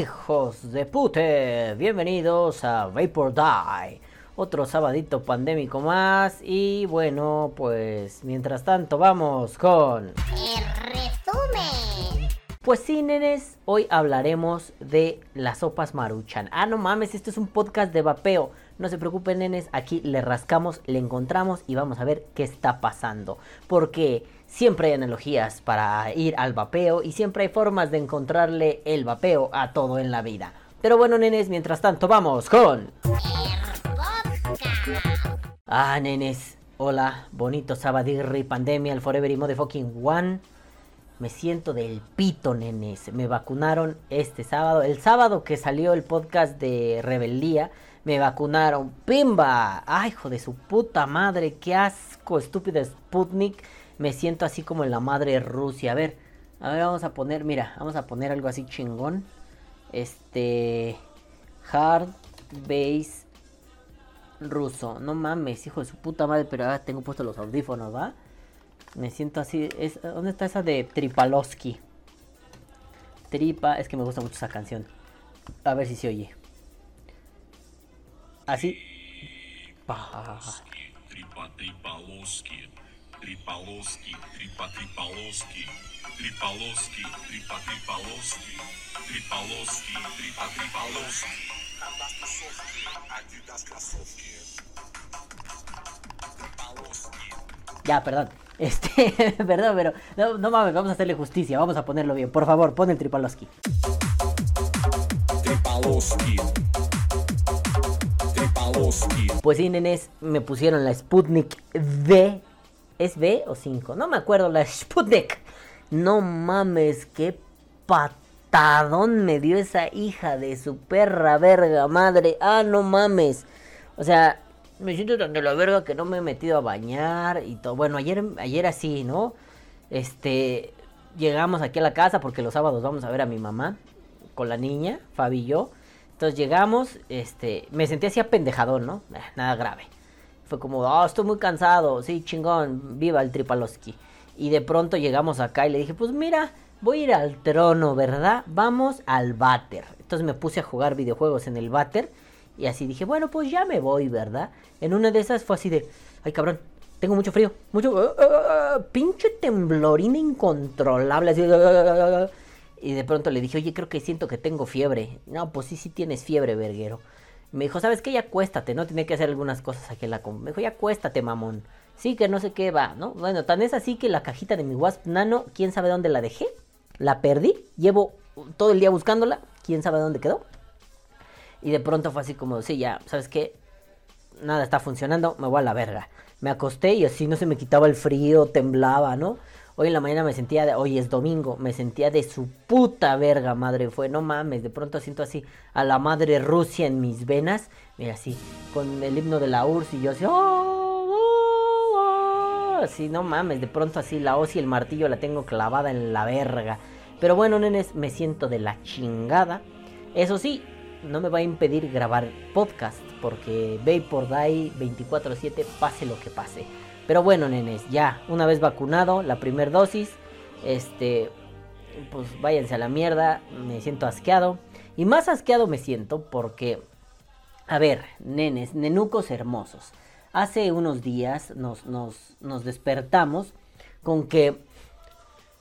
Hijos de pute, bienvenidos a Vapor Die. Otro sabadito pandémico más y bueno, pues mientras tanto vamos con... El resumen. Pues sí, nenes, hoy hablaremos de las sopas maruchan. Ah, no mames, esto es un podcast de vapeo. No se preocupen, nenes, aquí le rascamos, le encontramos y vamos a ver qué está pasando. Porque siempre hay analogías para ir al vapeo y siempre hay formas de encontrarle el vapeo a todo en la vida. Pero bueno, nenes, mientras tanto, vamos con... Ah, nenes, hola, bonito sabadirri, pandemia, el forever y motherfucking one. Me siento del pito, nenes. Me vacunaron este sábado. El sábado que salió el podcast de Rebeldía, me vacunaron. ¡Pimba! ¡Ay, hijo de su puta madre! ¡Qué asco, estúpido Sputnik! Me siento así como en la madre Rusia. A ver, a ver, vamos a poner, mira, vamos a poner algo así chingón. Este. Hard Base ruso. No mames, hijo de su puta madre, pero ahora tengo puestos los audífonos, ¿va? Me siento así. Es, ¿Dónde está esa de Tripalowski? Tripa, es que me gusta mucho esa canción. A ver si se oye. Así. Pa. Tripa Tripalowski, Tripa Tripalowski, Tripalowski, Tripa Tripalowski, Tripalowski, Tripa Tripalowski. Ya, perdón. Este, perdón, pero no, no mames, vamos a hacerle justicia, vamos a ponerlo bien. Por favor, pon el Tripalowski. Tripalowski. Tripalowski. Pues sí, nenes, me pusieron la Sputnik V. ¿Es V o 5? No me acuerdo, la Sputnik. No mames, qué patadón me dio esa hija de su perra verga madre. Ah, no mames. O sea, me siento tan de la verga que no me he metido a bañar y todo. Bueno, ayer, ayer así, ¿no? Este, llegamos aquí a la casa porque los sábados vamos a ver a mi mamá con la niña, Fabi y yo. Entonces llegamos, este, me sentí así apendejadón, ¿no? Eh, nada grave. Fue como, oh, estoy muy cansado, sí, chingón, viva el Tripalowski. Y de pronto llegamos acá y le dije, pues mira, voy a ir al trono, ¿verdad? Vamos al váter. Entonces me puse a jugar videojuegos en el váter. Y así dije, bueno, pues ya me voy, ¿verdad? En una de esas fue así de, ay cabrón, tengo mucho frío, mucho, ah, ah, ah, pinche temblorina incontrolable, así, ah, y de pronto le dije, oye, creo que siento que tengo fiebre. No, pues sí, sí tienes fiebre, verguero. Me dijo, ¿sabes qué? Ya acuéstate, ¿no? Tiene que hacer algunas cosas aquí en la... com-". Me dijo, ya acuéstate, mamón. Sí, que no sé qué va, ¿no? Bueno, tan es así que la cajita de mi Wasp Nano, ¿quién sabe dónde la dejé? La perdí, llevo todo el día buscándola, ¿quién sabe dónde quedó? Y de pronto fue así como, sí, ya, ¿sabes qué? Nada está funcionando, me voy a la verga. Me acosté y así no se me quitaba el frío, temblaba, ¿no? Hoy en la mañana me sentía, de, hoy es domingo, me sentía de su puta verga, madre. Fue, no mames, de pronto siento así a la madre Rusia en mis venas. Mira, así, con el himno de la URSS y yo así, "Oh, oh, oh", así, no mames, de pronto así la hoz y el martillo la tengo clavada en la verga. Pero bueno, nenes, me siento de la chingada. Eso sí, no me va a impedir grabar podcast, porque Vapor Die 24/7, pase lo que pase. Pero bueno, nenes, ya, una vez vacunado, la primer dosis, este, pues váyanse a la mierda, me siento asqueado. Y más asqueado me siento porque, a ver, nenes, nenucos hermosos. Hace unos días nos, nos, nos despertamos con que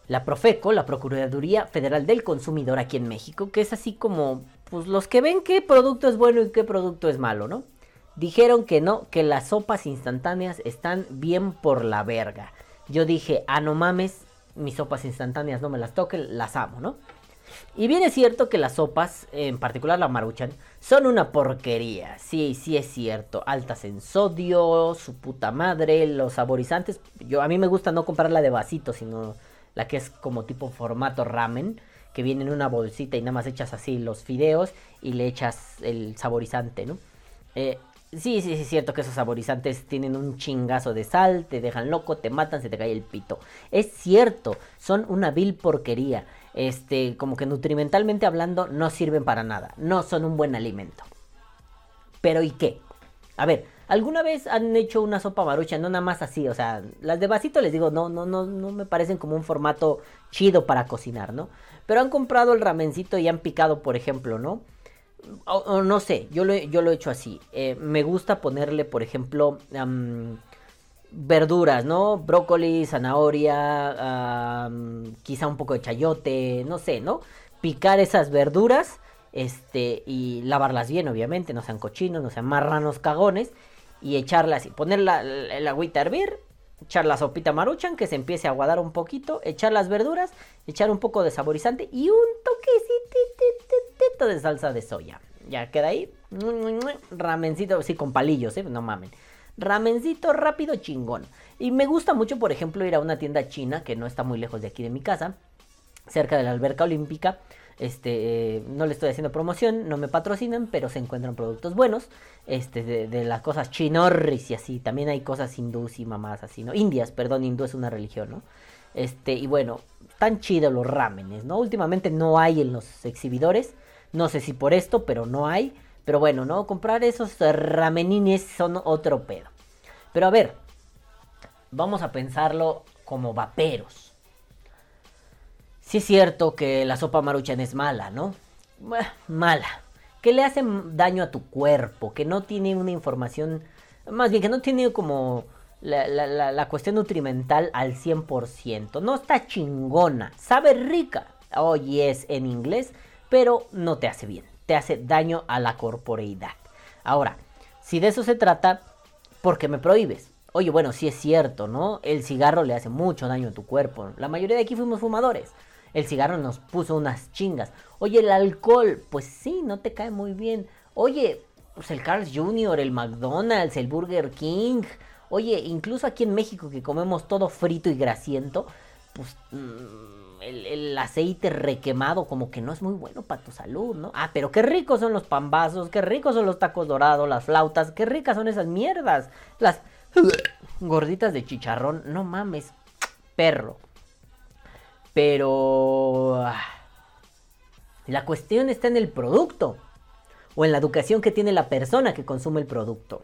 la Profeco, la Procuraduría Federal del Consumidor aquí en México, que es así como, pues los que ven qué producto es bueno y qué producto es malo, ¿no? Dijeron que no, que las sopas instantáneas están bien por la verga. Yo dije, ah, no mames, mis sopas instantáneas no me las toquen, las amo, ¿no? Y bien es cierto que las sopas, en particular la maruchan, son una porquería. Sí, sí es cierto. Altas en sodio, su puta madre, los saborizantes. Yo a mí me gusta no comprarla de vasito, sino la que es como tipo formato ramen, que viene en una bolsita y nada más echas así los fideos y le echas el saborizante, ¿no? Eh, sí, sí, sí es cierto que esos saborizantes tienen un chingazo de sal, te dejan loco, te matan, se te cae el pito. Es cierto, son una vil porquería. Este, como que nutrimentalmente hablando, no sirven para nada. No son un buen alimento. Pero ¿y qué? A ver, ¿Alguna vez han hecho una sopa maruchan? No nada más así, o sea, las de vasito les digo, no, no, no, no me parecen como un formato chido para cocinar, ¿no? Pero han comprado el ramencito y han picado, por ejemplo, ¿no? O, no sé, yo lo, yo lo he hecho así. Eh, me gusta ponerle, por ejemplo, verduras, ¿no? Brócoli, zanahoria, quizá un poco de chayote, no sé, ¿no? Picar esas verduras, este, y lavarlas bien, obviamente, no sean cochinos, no sean marranos cagones, y echarlas y poner la- el agüita a hervir, echar la sopita maruchan, que se empiece a aguadar un poquito, echar las verduras, echar un poco de saborizante y un toquecito de salsa de soya. Ya queda ahí. Ramencito, sí, con palillos, ¿eh? No mamen. Ramencito rápido, chingón. Y me gusta mucho, por ejemplo, ir a una tienda china que no está muy lejos de aquí de mi casa, cerca de la alberca olímpica. Este, no le estoy haciendo promoción, no me patrocinan, pero se encuentran productos buenos. Este, de, las cosas chinorris y así. También hay cosas hindús y mamás así, ¿no? Indias, perdón, hindú es una religión, ¿no? Este, y bueno, tan chidos los ramenes, ¿no? Últimamente no hay en los exhibidores. No sé si por esto, pero no hay. Pero bueno, ¿no? Comprar esos ramenines son otro pedo. Pero a ver, vamos a pensarlo como vaperos. Sí es cierto que la sopa maruchan es mala, ¿no? Mala. Que le hace daño a tu cuerpo, que no tiene una información, más bien que no tiene como la cuestión nutrimental al 100%. No está chingona, sabe rica. Oye, es en inglés, pero no te hace bien. Te hace daño a la corporeidad. Ahora, si de eso se trata, ¿por qué me prohíbes? Oye, bueno, sí es cierto, ¿no? El cigarro le hace mucho daño a tu cuerpo. La mayoría de aquí fuimos fumadores. El cigarro nos puso unas chingas. Oye, el alcohol, pues sí, no te cae muy bien. Oye, pues el Carl's Jr., el McDonald's, el Burger King. Oye, incluso aquí en México que comemos todo frito y grasiento, pues mm, el, el aceite requemado como que no es muy bueno para tu salud, ¿no? Ah, pero qué ricos son los pambazos, qué ricos son los tacos dorados, las flautas, qué ricas son esas mierdas. Las gorditas de chicharrón, no mames, perro. Pero... ah, La cuestión está en el producto. O en la educación que tiene la persona que consume el producto.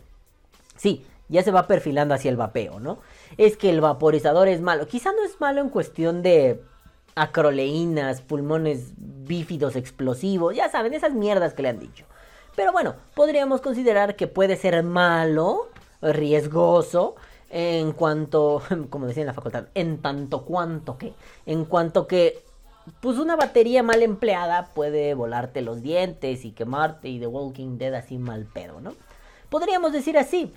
Sí, ya se va perfilando hacia el vapeo, ¿no? Es que el vaporizador es malo. Quizá no es malo en cuestión de acroleínas, pulmones bífidos explosivos, ya saben, esas mierdas que le han dicho. Pero bueno, podríamos considerar que puede ser malo, riesgoso, en cuanto, como decía en la facultad, en tanto cuanto que, en cuanto que, pues una batería mal empleada puede volarte los dientes y quemarte y The Walking Dead así mal pedo, ¿no? Podríamos decir así,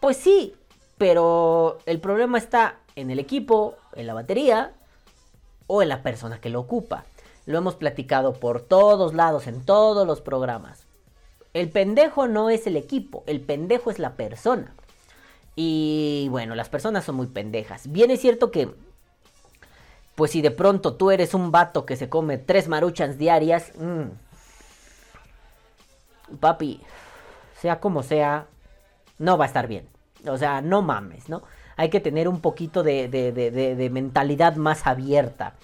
pues sí, pero el problema está en el equipo, en la batería o en la persona que lo ocupa. Lo hemos platicado por todos lados, en todos los programas. El pendejo no es el equipo, el pendejo es la persona. Y bueno, las personas son muy pendejas. Bien es cierto que, pues si de pronto tú eres un vato que se come tres maruchans diarias, mm, papi, sea como sea, no va a estar bien. O sea, no mames, ¿no? Hay que tener un poquito de, de- de- de- de mentalidad más abierta.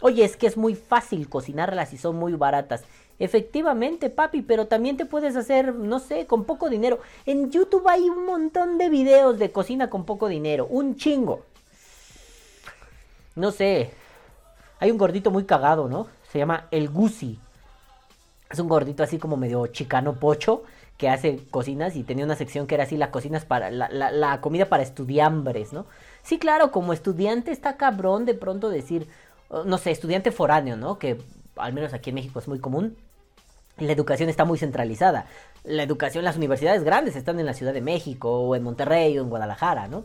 Oye, es que es muy fácil cocinarlas y son muy baratas. Efectivamente, papi, pero también te puedes hacer, no sé, con poco dinero. En YouTube hay un montón de videos de cocina con poco dinero. Un chingo. No sé. Hay un gordito muy cagado, ¿no? Se llama El Gusi. Es un gordito así como medio chicano pocho que hace cocinas y tenía una sección que era así la cocinas para la, comida para estudiambres, ¿no? Sí, claro, como estudiante está cabrón de pronto decir, oh, no sé, estudiante foráneo, ¿no? Que al menos aquí en México es muy común. La educación está muy centralizada. La educación, las universidades grandes están en la Ciudad de México o en Monterrey o en Guadalajara, ¿no?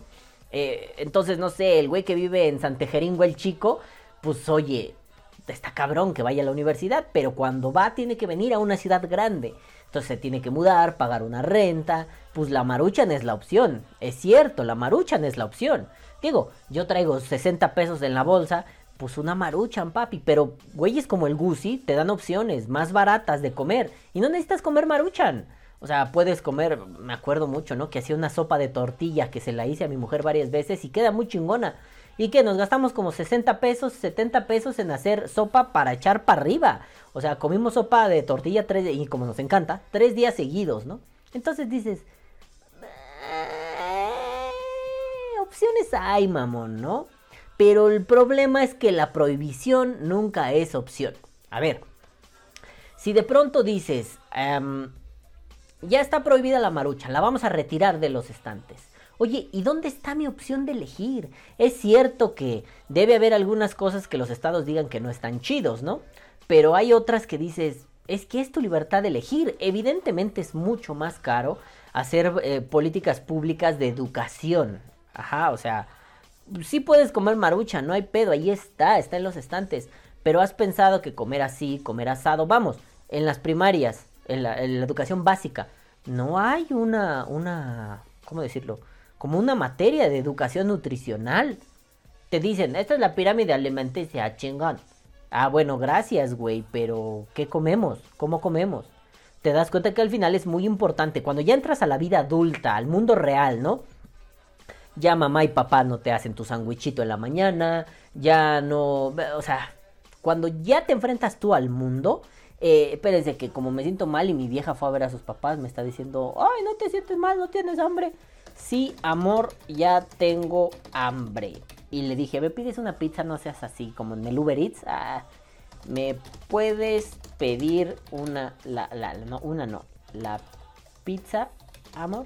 Eh, entonces, no sé, el güey que vive en Santejeringo el Chico, pues oye, está cabrón que vaya a la universidad, pero cuando va tiene que venir a una ciudad grande. Entonces se tiene que mudar, pagar una renta. Pues la maruchan es la opción. Es cierto, la maruchan es la opción. Digo, yo traigo 60 pesos en la bolsa. Pues una maruchan, papi. Pero güeyes como el Gucci te dan opciones más baratas de comer. Y no necesitas comer maruchan. O sea, puedes comer, me acuerdo mucho, ¿no? Que hacía una sopa de tortilla que se la hice a mi mujer varias veces y queda muy chingona. Y que nos gastamos como 60 pesos, 70 pesos en hacer sopa para echar para arriba. O sea, comimos sopa de tortilla tres, y como nos encanta, tres días seguidos, ¿no? Entonces dices, opciones hay, mamón, ¿no? Pero el problema es que la prohibición nunca es opción. A ver, si de pronto dices, em, ya está prohibida la marucha, la vamos a retirar de los estantes. Oye, ¿y dónde está mi opción de elegir? Es cierto que debe haber algunas cosas que los estados digan que no están chidos, ¿no? Pero hay otras que dices, es que es tu libertad de elegir. Evidentemente es mucho más caro hacer eh, políticas públicas de educación. Ajá, o sea, sí puedes comer marucha, no hay pedo, ahí está, está en los estantes. Pero has pensado que comer así, comer asado, vamos, en las primarias, en la, educación básica, no hay una, una, ¿cómo decirlo? Como una materia de educación nutricional. Te dicen, esta es la pirámide alimenticia, chingón. Ah, bueno, gracias, güey, pero ¿qué comemos? ¿Cómo comemos? Te das cuenta que al final es muy importante. Cuando ya entras a la vida adulta, al mundo real, ¿no? Ya mamá y papá no te hacen tu sandwichito en la mañana, ya no... O sea, cuando ya te enfrentas tú al mundo, eh, espérense que como me siento mal y mi vieja fue a ver a sus papás, me está diciendo, ay, no te sientes mal, no tienes hambre. Sí, amor, ya tengo hambre. Y le dije, me pides una pizza, no seas así, como en el Uber Eats. Ah, me puedes pedir una, la, no, una no, la pizza, amor.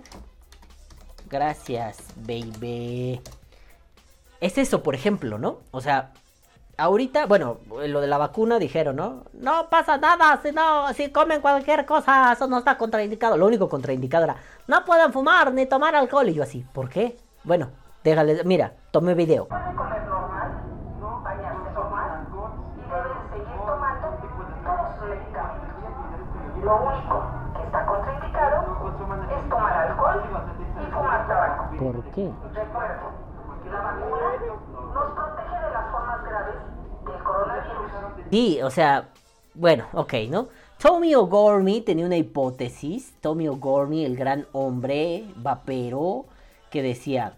Gracias, baby. Es eso, por ejemplo, ¿no? O sea, ahorita, bueno, lo de la vacuna dijeron, ¿no? No pasa nada, si no, si comen cualquier cosa, eso no está contraindicado. Lo único contraindicado era, no pueden fumar ni tomar alcohol. Y yo así, ¿por qué? Bueno, déjale, mira, tome video. Lo único que está contraindicado es tomar alcohol. ¿Por qué? Recuerden, la vacuna nos protege de las formas graves del coronavirus. Sí, o sea, bueno, ok, ¿no? Tommy O'Gormy tenía una hipótesis. Tommy O'Gormy, el gran hombre vapero, que decía.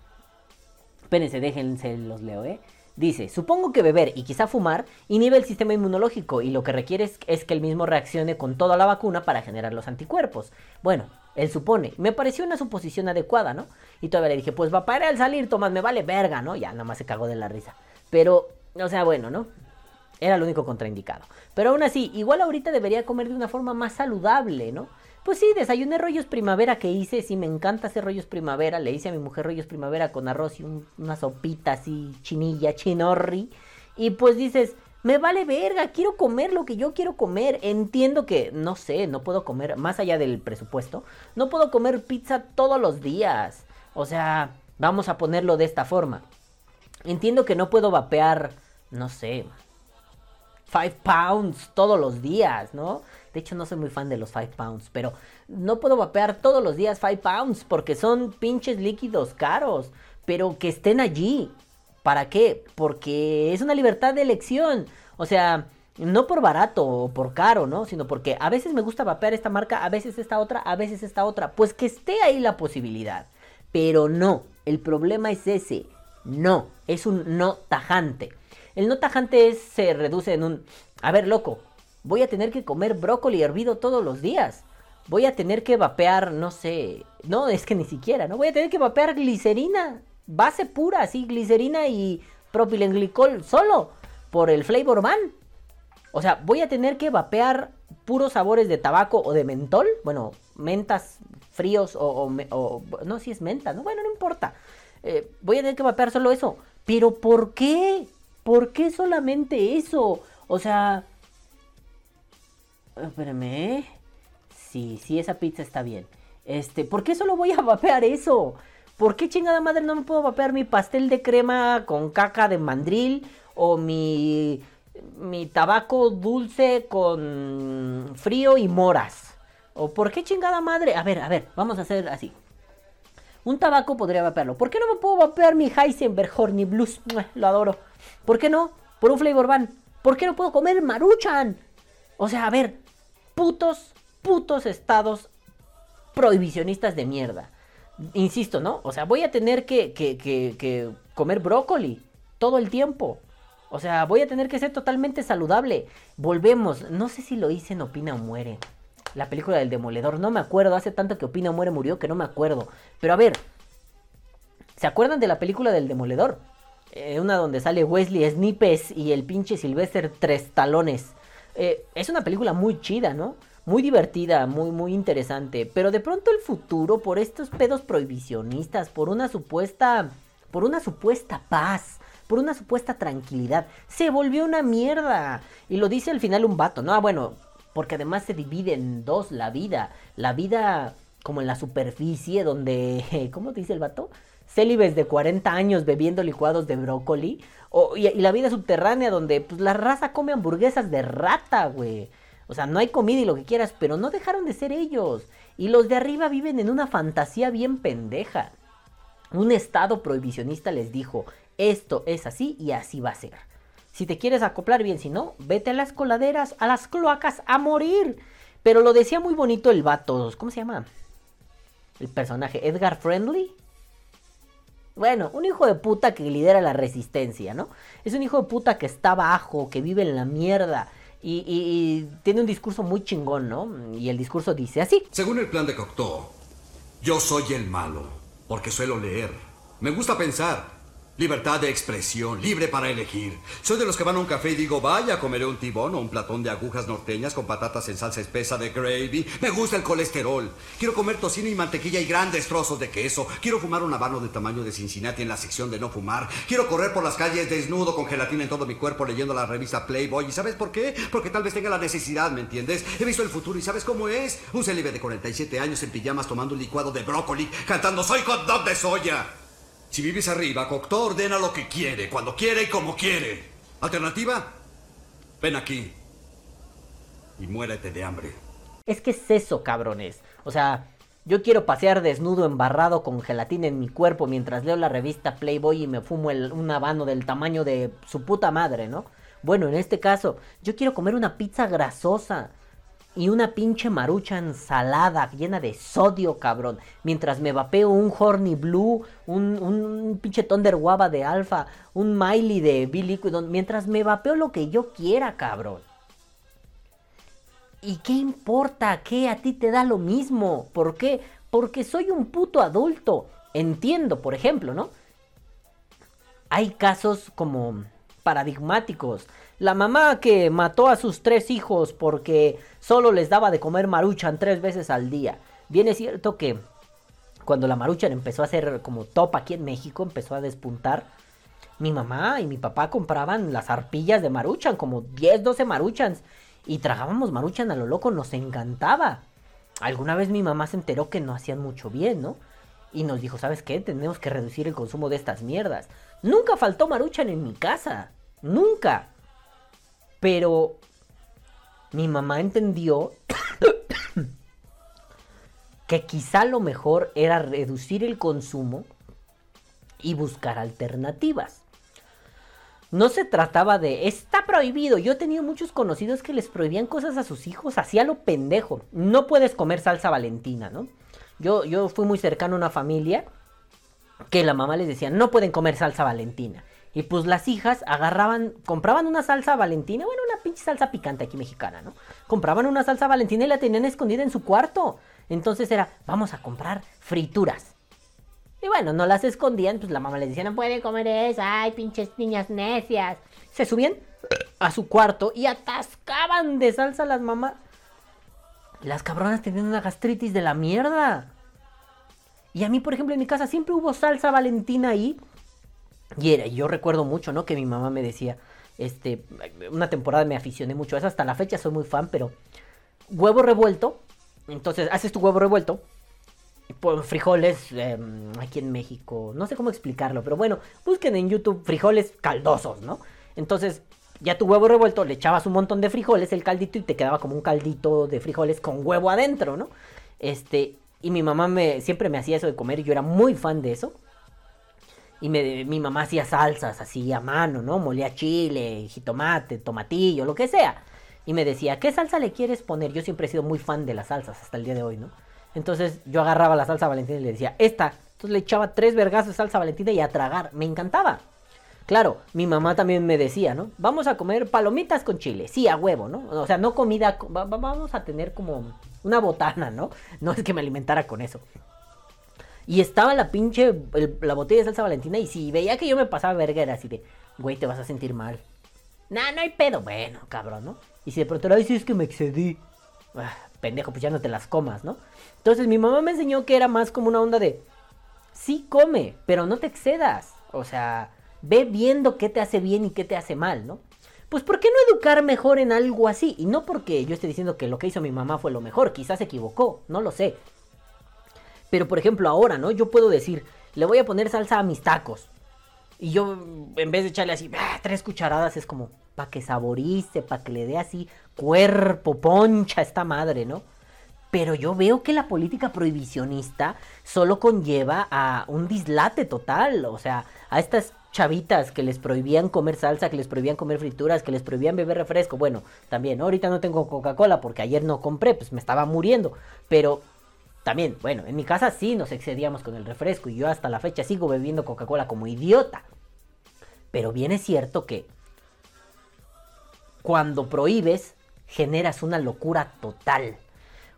Espérense, déjense, los leo, ¿eh? Dice: Supongo que beber y quizá fumar inhibe el sistema inmunológico y lo que requiere es, es que el mismo reaccione con toda la vacuna para generar los anticuerpos. Bueno, él supone. Me pareció una suposición adecuada, ¿no? Y todavía le dije: Pues vapearé al salir, Tomás, me vale verga, ¿no? Ya, nada más se cagó de la risa. Pero, o sea, bueno, ¿no? Era lo único contraindicado. Pero aún así, igual ahorita debería comer de una forma más saludable, ¿no? Pues sí, desayuné rollos primavera que hice, sí me encanta hacer rollos primavera, le hice a mi mujer rollos primavera con arroz y un- una sopita así, chinilla, chinorri. Y pues dices, me vale verga, quiero comer lo que yo quiero comer. Entiendo que, no sé, no puedo comer, más allá del presupuesto, no puedo comer pizza todos los días. O sea, vamos a ponerlo de esta forma. Entiendo que no puedo vapear, no sé, 5 pounds todos los días, ¿no? De hecho, no soy muy fan de los 5 pounds, pero no puedo vapear todos los días 5 pounds porque son pinches líquidos caros, pero que estén allí. ¿Para qué? Porque es una libertad de elección. O sea, no por barato o por caro, ¿no? Sino porque a veces me gusta vapear esta marca, a veces esta otra, a veces esta otra. Pues que esté ahí la posibilidad. Pero no, el problema es ese. No, es un no tajante. El no tajante es, se reduce en un... A ver, loco, voy a tener que comer brócoli hervido todos los días. Voy a tener que vapear, no sé... No, es que ni siquiera, ¿no? Voy a tener que vapear glicerina. Base pura, así, glicerina y propilenglicol solo. Por el flavor van. O sea, voy a tener que vapear puros sabores de tabaco o de mentol. Bueno, mentas fríos o... no, si es menta, ¿no? Bueno, no importa. Eh, voy a tener que vapear solo eso. Pero ¿por qué? ¿Por qué solamente eso? O sea... Espérame, ¿eh? Sí, sí, esa pizza está bien. Este, ¿por qué solo voy a vapear eso? ¿Por qué chingada madre no me puedo vapear mi pastel de crema con caca de mandril? O mi, mi tabaco dulce con frío y moras. ¿O por qué chingada madre? A ver, a ver, vamos a hacer así. Un tabaco podría vapearlo. ¿Por qué no me puedo vapear mi Heisenberg Horny Blues? Lo adoro. ¿Por qué no? Por un flavor van. ¿Por qué no puedo comer maruchan? O sea, a ver, putos, putos estados prohibicionistas de mierda. Insisto, ¿no? O sea, voy a tener que, comer brócoli todo el tiempo. O sea, voy a tener que ser totalmente saludable. Volvemos. No sé si lo hice en Opina o Muere. La película del demoledor. No me acuerdo. Hace tanto que Opina o Muere murió que no me acuerdo. Pero a ver. ¿Se acuerdan de la película del Demoledor? Eh, una donde sale Wesley Snipes y el pinche Sylvester Tres Talones. Eh, es una película muy chida, ¿no? Muy divertida, muy, muy interesante. Pero de pronto el futuro, por estos pedos prohibicionistas, por una supuesta. por una supuesta paz, por una supuesta tranquilidad, se volvió una mierda. Y lo dice al final un vato, ¿no? Ah, bueno, porque además se divide en dos la vida. La vida como en la superficie, donde. ¿Cómo dice el vato? Célibes de 40 años bebiendo licuados de brócoli. O, y, y la vida subterránea, donde pues, la raza come hamburguesas de rata, güey. O sea, no hay comida y lo que quieras, pero no dejaron de ser ellos. Y los de arriba viven en una fantasía bien pendeja. Un estado prohibicionista les dijo, esto es así y así va a ser. Si te quieres acoplar bien, si no, vete a las coladeras, a las cloacas, a morir. Pero lo decía muy bonito el vato, ¿cómo se llama? El personaje, Edgar Friendly. Bueno, un hijo de puta que lidera la resistencia, ¿no? Es un hijo de puta que está bajo, que vive en la mierda. Y, y- tiene un discurso muy chingón, ¿no? Y el discurso dice así. Según el plan de Cocteau, yo soy el malo, porque suelo leer. Me gusta pensar. Libertad de expresión, libre para elegir. Soy de los que van a un café y digo, vaya, comeré un tibón o un platón de agujas norteñas con patatas en salsa espesa de gravy. Me gusta el colesterol. Quiero comer tocino y mantequilla y grandes trozos de queso. Quiero fumar un habano de tamaño de Cincinnati en la sección de no fumar. Quiero correr por las calles desnudo con gelatina en todo mi cuerpo leyendo la revista Playboy. ¿Y sabes por qué? Porque tal vez tenga la necesidad, ¿me entiendes? He visto el futuro y ¿sabes cómo es? Un célibe de 47 años en pijamas tomando un licuado de brócoli, cantando Soy hot dog de soya. Si vives arriba, Cocteau ordena lo que quiere, cuando quiere y como quiere. ¿Alternativa? Ven aquí. Y muérete de hambre. Es que es eso, cabrones. O sea, yo quiero pasear desnudo, embarrado con gelatina en mi cuerpo mientras leo la revista Playboy y me fumo el- un habano del tamaño de su puta madre, ¿no? Bueno, en este caso, yo quiero comer una pizza grasosa y una pinche maruchan salada llena de sodio, cabrón. Mientras me vapeo un Horny Blue, un, un pinche Thunder Guava de Alfa, un Miley de B-Liquid, mientras me vapeo lo que yo quiera, cabrón. ¿Y qué importa? ¿Qué a ti te da lo mismo? ¿Por qué? Porque soy un puto adulto. Entiendo, por ejemplo, ¿no? Hay casos como paradigmáticos. La mamá que mató a sus tres hijos porque solo les daba de comer maruchan tres veces al día. Bien es cierto que cuando la maruchan empezó a ser como top aquí en México, empezó a despuntar. Mi mamá y mi papá compraban las arpillas de maruchan, como 10, 12 maruchans. Y tragábamos maruchan a lo loco, nos encantaba. Alguna vez mi mamá se enteró que no hacían mucho bien, ¿no? Y nos dijo, ¿sabes qué? Tenemos que reducir el consumo de estas mierdas. Nunca faltó maruchan en mi casa. Nunca. Pero mi mamá entendió que quizá lo mejor era reducir el consumo y buscar alternativas. No se trataba de está prohibido. Yo he tenido muchos conocidos que les prohibían cosas a sus hijos, hacía lo pendejo. No puedes comer salsa valentina, ¿no? Yo, yo fui muy cercano a una familia que la mamá les decía, no pueden comer salsa valentina. Y pues las hijas agarraban, compraban una salsa valentina, bueno, una pinche salsa picante aquí mexicana, ¿no? Compraban una salsa valentina y la tenían escondida en su cuarto. Entonces era, vamos a comprar frituras. Y bueno, no las escondían, pues la mamá les decía, no pueden comer eso, ay, pinches niñas necias. Se subían a su cuarto y atascaban de salsa a las mamás. Las cabronas tenían una gastritis de la mierda. Y a mí, por ejemplo, en mi casa siempre hubo salsa valentina ahí. Y era, yo recuerdo mucho, ¿no? Que mi mamá me decía, este, una temporada me aficioné mucho a eso, hasta la fecha soy muy fan, pero huevo revuelto, entonces haces tu huevo revuelto, pues, frijoles eh, aquí en México, no sé cómo explicarlo, pero bueno, busquen en YouTube frijoles caldosos, ¿no? Entonces, ya tu huevo revuelto, le echabas un montón de frijoles, el caldito, y te quedaba como un caldito de frijoles con huevo adentro, ¿no? Este, y mi mamá me, siempre me hacía eso de comer, y yo era muy fan de eso. Y me- mi mamá hacía salsas así a mano, ¿no? Molía chile, jitomate, tomatillo, lo que sea. Y me decía, ¿qué salsa le quieres poner? Yo siempre he sido muy fan de las salsas hasta el día de hoy, ¿no? Entonces yo agarraba la salsa valentina y le decía, esta. Entonces le echaba tres vergazos de salsa valentina y a tragar. Me encantaba. Claro, mi mamá también me decía, ¿no? Vamos a comer palomitas con chile. Sí, a huevo, ¿no? O sea, no comida, co- va- va- vamos a tener como una botana, ¿no? No es que me alimentara con eso. Y estaba la pinche, la botella de salsa valentina y si veía que yo me pasaba verga era así de, güey, te vas a sentir mal. Nah, no hay pedo. Bueno, cabrón, ¿no? Y si de pronto era, ay, sí, es que me excedí. Ah, pendejo, pues ya no te las comas, ¿no? Entonces mi mamá me enseñó que era más como una onda de, sí come, pero no te excedas. O sea, ve viendo qué te hace bien y qué te hace mal, ¿no? Pues ¿por qué no educar mejor en algo así? Y no porque yo esté diciendo que lo que hizo mi mamá fue lo mejor, quizás se equivocó, no lo sé. Pero por ejemplo ahora, ¿no? Yo puedo decir, le voy a poner salsa a mis tacos. Y yo, en vez de echarle así, ah, tres cucharadas, es como, para que saborice, para que le dé así cuerpo, poncha a esta madre, ¿no? Pero yo veo que la política prohibicionista solo conlleva a un dislate total. O sea, a estas chavitas que les prohibían comer salsa, que les prohibían comer frituras, que les prohibían beber refresco. Bueno, también, ¿no? ahorita no tengo Coca-Cola porque ayer no compré, pues me estaba muriendo. Pero también, bueno, en mi casa sí nos excedíamos con el refresco y yo hasta la fecha sigo bebiendo Coca-Cola como idiota. Pero bien es cierto que cuando prohíbes, generas una locura total.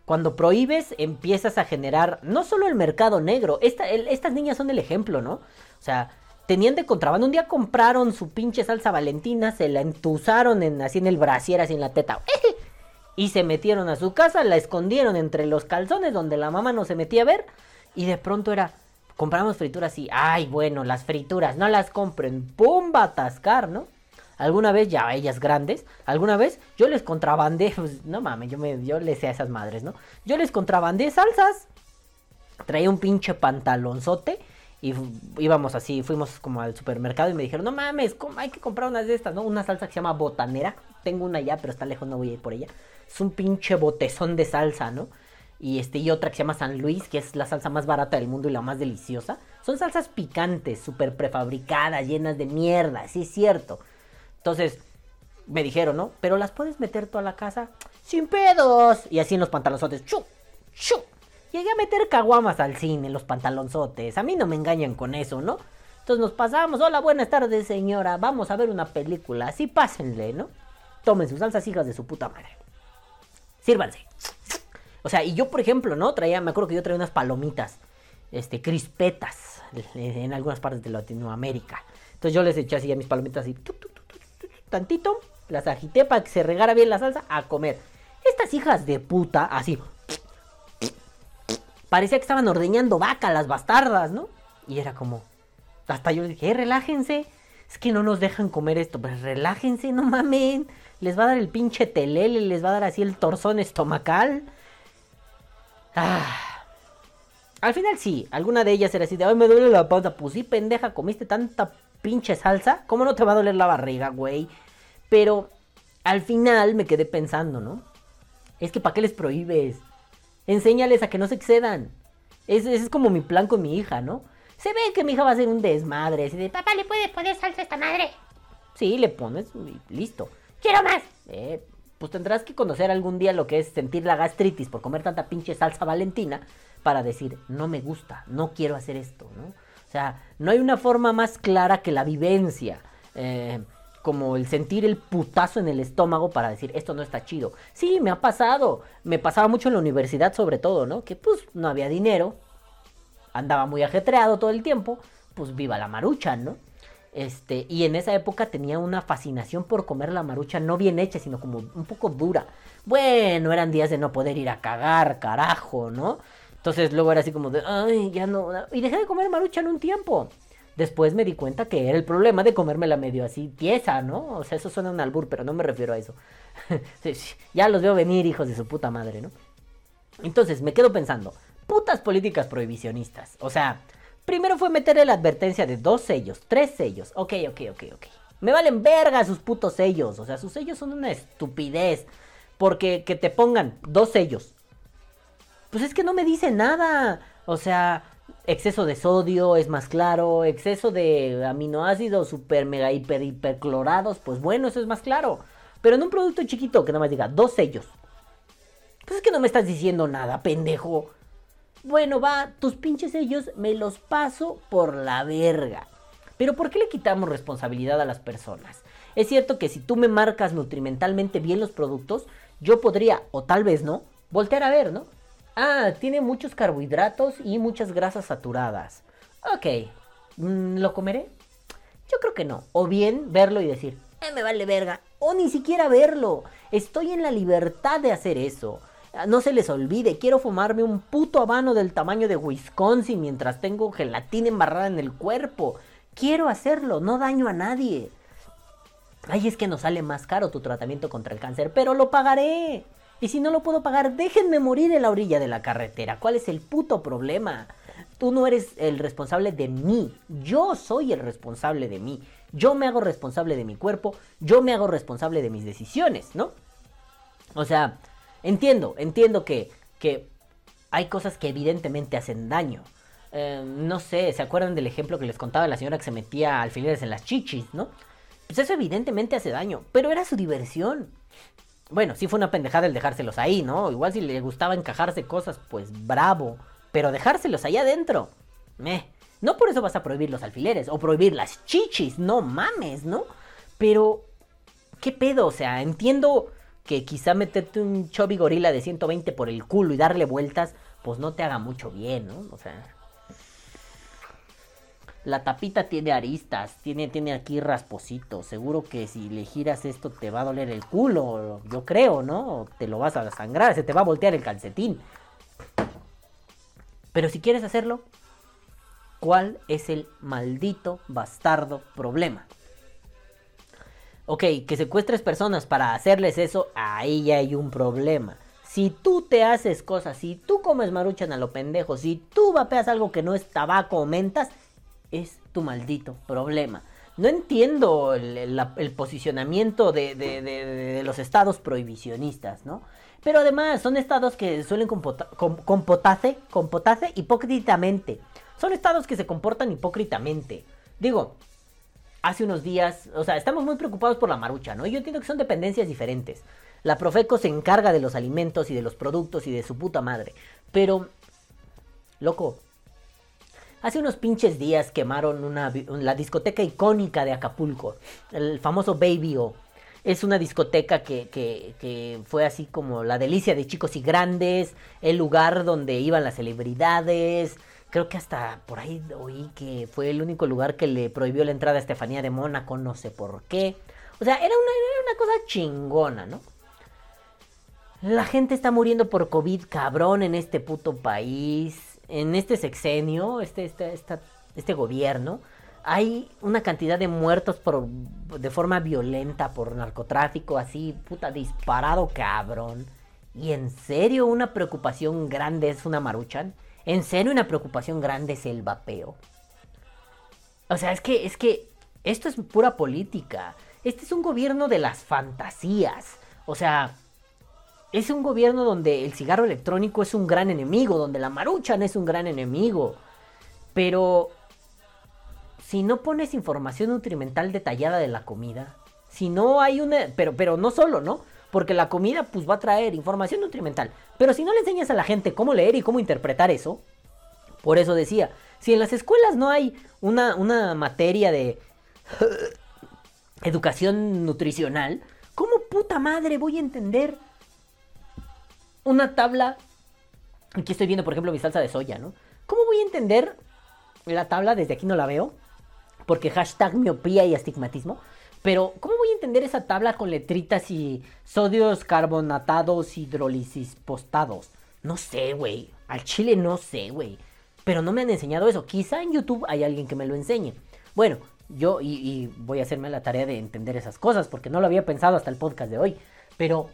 Cuando prohíbes, empiezas a generar no solo el mercado negro, estas niñas son el ejemplo, ¿no? O sea, tenían de contrabando, un día compraron su pinche salsa valentina, se la entusaron en, así en el brasier, así en la teta, y se metieron a su casa, la escondieron entre los calzones donde la mamá no se metía a ver, y de pronto era, compramos frituras y, ay, bueno, las frituras, no las compren, pum, va atascar, ¿no? Alguna vez, ya ellas grandes, alguna vez yo les contrabandé, pues, no mames, yo, me, yo les sé a esas madres, ¿no? Yo les contrabandé salsas, traía un pinche pantalonzote y íbamos así, fuimos como al supermercado y me dijeron, no mames, ¿cómo hay que comprar unas de estas, ¿no? Una salsa que se llama botanera, tengo una ya, pero está lejos, no voy a ir por ella. Es un pinche botezón de salsa, ¿no? Y este, y otra que se llama San Luis, que es la salsa más barata del mundo y la más deliciosa. Son salsas picantes, súper prefabricadas, llenas de mierda, sí es cierto. Entonces, me dijeron, ¿no? Pero las puedes meter toda la casa sin pedos. Y así en los pantalonzotes. ¡Chu! ¡Chu! Llegué a meter caguamas al cine en los pantalonzotes. A mí no me engañan con eso, ¿no? Entonces nos pasamos. Hola, buenas tardes, señora. Vamos a ver una película. Así pásenle, ¿no? Tomen sus salsas, hijas de su puta madre. Sírvanse. O sea, y yo, por ejemplo, ¿no? Traía, me acuerdo que yo traía unas palomitas, este, crispetas, en algunas partes de Latinoamérica. Entonces yo les eché así a mis palomitas así, tantito, las agité para que se regara bien la salsa a comer. Estas hijas de puta, así, parecía que estaban ordeñando vaca las bastardas, ¿no? Y era como, hasta yo les dije, "Eh, relájense, es que no nos dejan comer esto, pues relájense, no mamen, les va a dar el pinche telele, les va a dar así el torzón estomacal. Ah. Al final sí, alguna de ellas era así de, ay, me duele la panza. Pues sí, pendeja, comiste tanta pinche salsa, ¿cómo no te va a doler la barriga, güey? Pero al final me quedé pensando, ¿no? Es que ¿para qué les prohíbes? Enséñales a que no se excedan. Ese, ese es como mi plan con mi hija, ¿no? Se ve que mi hija va a ser un desmadre, así de, papá, ¿le puedes poner salsa a esta madre? sí, le pones y listo. ¡Quiero más! Eh, pues tendrás que conocer algún día lo que es sentir la gastritis por comer tanta pinche salsa valentina para decir, no me gusta, no quiero hacer esto, ¿no? O sea, no hay una forma más clara que la vivencia, eh, como el sentir el putazo en el estómago para decir, esto no está chido. Sí, me ha pasado, me pasaba mucho en la universidad sobre todo, ¿no? Que pues no había dinero, andaba muy ajetreado todo el tiempo, pues viva la marucha, ¿no? Este, y en esa época tenía una fascinación por comer la marucha no bien hecha, sino como un poco dura. Bueno, eran días de no poder ir a cagar, carajo, ¿no? Entonces luego era así como de, ay, ya no. Y dejé de comer marucha en un tiempo. Después me di cuenta que era el problema de comérmela medio así tiesa, ¿no? O sea, eso suena un albur, pero no me refiero a eso. Ya los veo venir, hijos de su puta madre, ¿no? Entonces me quedo pensando, putas políticas prohibicionistas. O sea, primero fue meterle la advertencia de dos sellos, tres sellos. Ok, ok, ok, ok. Me valen verga sus putos sellos. O sea, sus sellos son una estupidez. Porque que te pongan dos sellos. Pues es que no me dice nada. O sea, exceso de sodio es más claro. Exceso de aminoácidos super mega hiper hiperclorados. Pues bueno, eso es más claro. Pero en un producto chiquito que nada más diga dos sellos. Pues es que no me estás diciendo nada, pendejo. Bueno, va, tus pinches sellos me los paso por la verga. Pero ¿por qué le quitamos responsabilidad a las personas? Es cierto que si tú me marcas nutrimentalmente bien los productos, yo podría, o tal vez no, voltear a ver, ¿no? Ah, tiene muchos carbohidratos y muchas grasas saturadas. Ok, mm, ¿lo comeré? Yo creo que no. O bien verlo y decir, eh, me vale verga. O ni siquiera verlo. Estoy en la libertad de hacer eso. Ah, No se les olvide, quiero fumarme un puto habano del tamaño de Wisconsin mientras tengo gelatina embarrada en el cuerpo. Quiero hacerlo, no daño a nadie. Ay, es que nos sale más caro tu tratamiento contra el cáncer, pero lo pagaré. Y si no lo puedo pagar, déjenme morir en la orilla de la carretera. ¿Cuál es el puto problema? Tú no eres el responsable de mí. Yo soy el responsable de mí. Yo me hago responsable de mi cuerpo. Yo me hago responsable de mis decisiones, ¿no? O sea, entiendo, entiendo que, que hay cosas que evidentemente hacen daño. Eh, no sé, ¿se acuerdan del ejemplo que les contaba la señora que se metía alfileres en las chichis, ¿no? Pues eso evidentemente hace daño, pero era su diversión. Bueno, sí fue una pendejada el dejárselos ahí, ¿no? Igual si le gustaba encajarse cosas, pues bravo. Pero dejárselos ahí adentro. Meh. No por eso vas a prohibir los alfileres o prohibir las chichis, no mames, ¿no? Pero, ¿qué pedo? O sea, entiendo que quizá meterte un chubby gorila de 120 por el culo y darle vueltas, pues no te haga mucho bien, ¿no? O sea, la tapita tiene aristas, tiene, tiene aquí raspositos. Seguro que si le giras esto te va a doler el culo, yo creo, ¿no? O te lo vas a sangrar, se te va a voltear el calcetín. Pero si quieres hacerlo, ¿cuál es el maldito bastardo problema? Ok, que secuestres personas para hacerles eso, ahí ya hay un problema. Si tú te haces cosas, si tú comes maruchan a lo pendejo, si tú vapeas algo que no es tabaco o mentas, es tu maldito problema. No entiendo el, posicionamiento de, de- de- de los estados prohibicionistas, ¿no? Pero además son estados que suelen compota- com- comportarse hipócritamente. Son estados que se comportan hipócritamente. Digo, hace unos días, o sea, estamos muy preocupados por la marucha, ¿no? Yo entiendo que son dependencias diferentes. La Profeco se encarga de los alimentos y de los productos y de su puta madre. Pero, loco, hace unos pinches días quemaron una, la discoteca icónica de Acapulco, el famoso Baby O. Es una discoteca que, que- que fue así como la delicia de chicos y grandes, el lugar donde iban las celebridades. Creo que hasta por ahí oí que fue el único lugar que le prohibió la entrada a Estefanía de Mónaco, no sé por qué. O sea, era una, era una cosa chingona, ¿no? La gente está muriendo por COVID, cabrón, en este puto país. En este sexenio, este, este, esta- este gobierno. Hay una cantidad de muertos por, de forma violenta por narcotráfico, así, puta, disparado, cabrón. ¿Y en serio una preocupación grande es una maruchan? ¿En serio una preocupación grande es el vapeo? O sea, es que, es que esto es pura política. Este es un gobierno de las fantasías. O sea, es un gobierno donde el cigarro electrónico es un gran enemigo, donde la maruchan es un gran enemigo. Pero si no pones información nutrimental detallada de la comida, si no hay una, pero pero no solo, ¿no? Porque la comida pues va a traer información nutrimental, pero si no le enseñas a la gente cómo leer y cómo interpretar eso, por eso decía, si en las escuelas no hay una, una materia de educación nutricional, ¿cómo puta madre voy a entender una tabla? Aquí estoy viendo, por ejemplo, mi salsa de soya, ¿no? ¿Cómo voy a entender la tabla? Desde aquí no la veo, porque hashtag miopía y astigmatismo. Pero, ¿cómo voy a entender esa tabla con letritas y sodios carbonatados hidrólisis postados? No sé, güey. Al chile no sé, güey. Pero no me han enseñado eso. Quizá en YouTube hay alguien que me lo enseñe. Bueno, yo y, y voy a hacerme la tarea de entender esas cosas porque no lo había pensado hasta el podcast de hoy. Pero,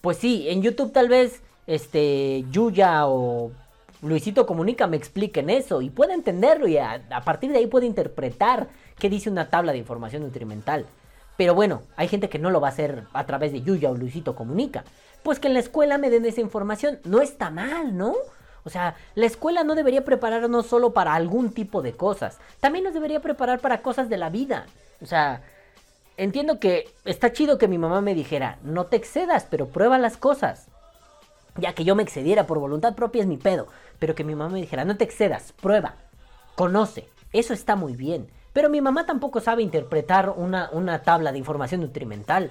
pues sí, en YouTube tal vez este Yuya o Luisito Comunica me expliquen eso y pueda entenderlo y a, partir de ahí puede interpretar qué dice una tabla de información nutrimental. Pero bueno, hay gente que no lo va a hacer a través de Yuya o Luisito Comunica. Pues que en la escuela me den esa información. No está mal, ¿no? O sea, la escuela no debería prepararnos solo para algún tipo de cosas. También nos debería preparar para cosas de la vida. O sea, entiendo que está chido que mi mamá me dijera, no te excedas, pero prueba las cosas. Ya que yo me excediera por voluntad propia es mi pedo. Pero que mi mamá me dijera, no te excedas, prueba, conoce. Eso está muy bien. Pero mi mamá tampoco sabe interpretar una, una tabla de información nutrimental.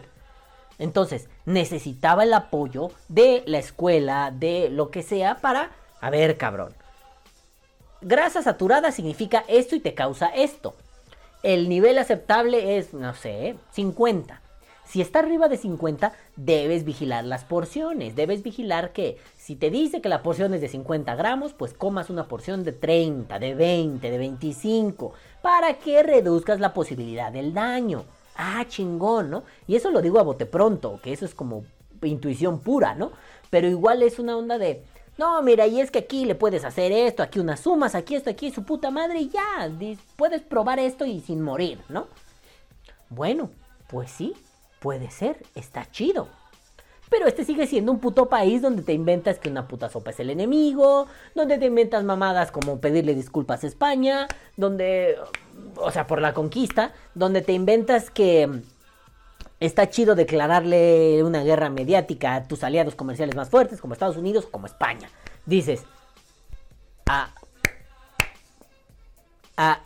Entonces, necesitaba el apoyo de la escuela, de lo que sea, para... A ver, cabrón. Grasa saturada significa esto y te causa esto. El nivel aceptable es, no sé, 50. Si está arriba de 50, debes vigilar las porciones. Debes vigilar que si te dice que la porción es de 50 gramos, pues comas una porción de 30, de 20, de 25, para que reduzcas la posibilidad del daño. Ah, chingón, ¿no? Y eso lo digo a bote pronto, que eso es como intuición pura, ¿no? Pero igual es una onda de, no, mira, y es que aquí le puedes hacer esto, aquí unas sumas, aquí esto, aquí su puta madre y ya, puedes probar esto y sin morir, ¿no? Bueno, pues sí, puede ser, está chido. Pero este sigue siendo un puto país donde te inventas que una puta sopa es el enemigo, donde te inventas mamadas como pedirle disculpas a España, donde, o sea, por la conquista, donde te inventas que está chido declararle una guerra mediática a tus aliados comerciales más fuertes, como Estados Unidos como España. Dices, ah, ah,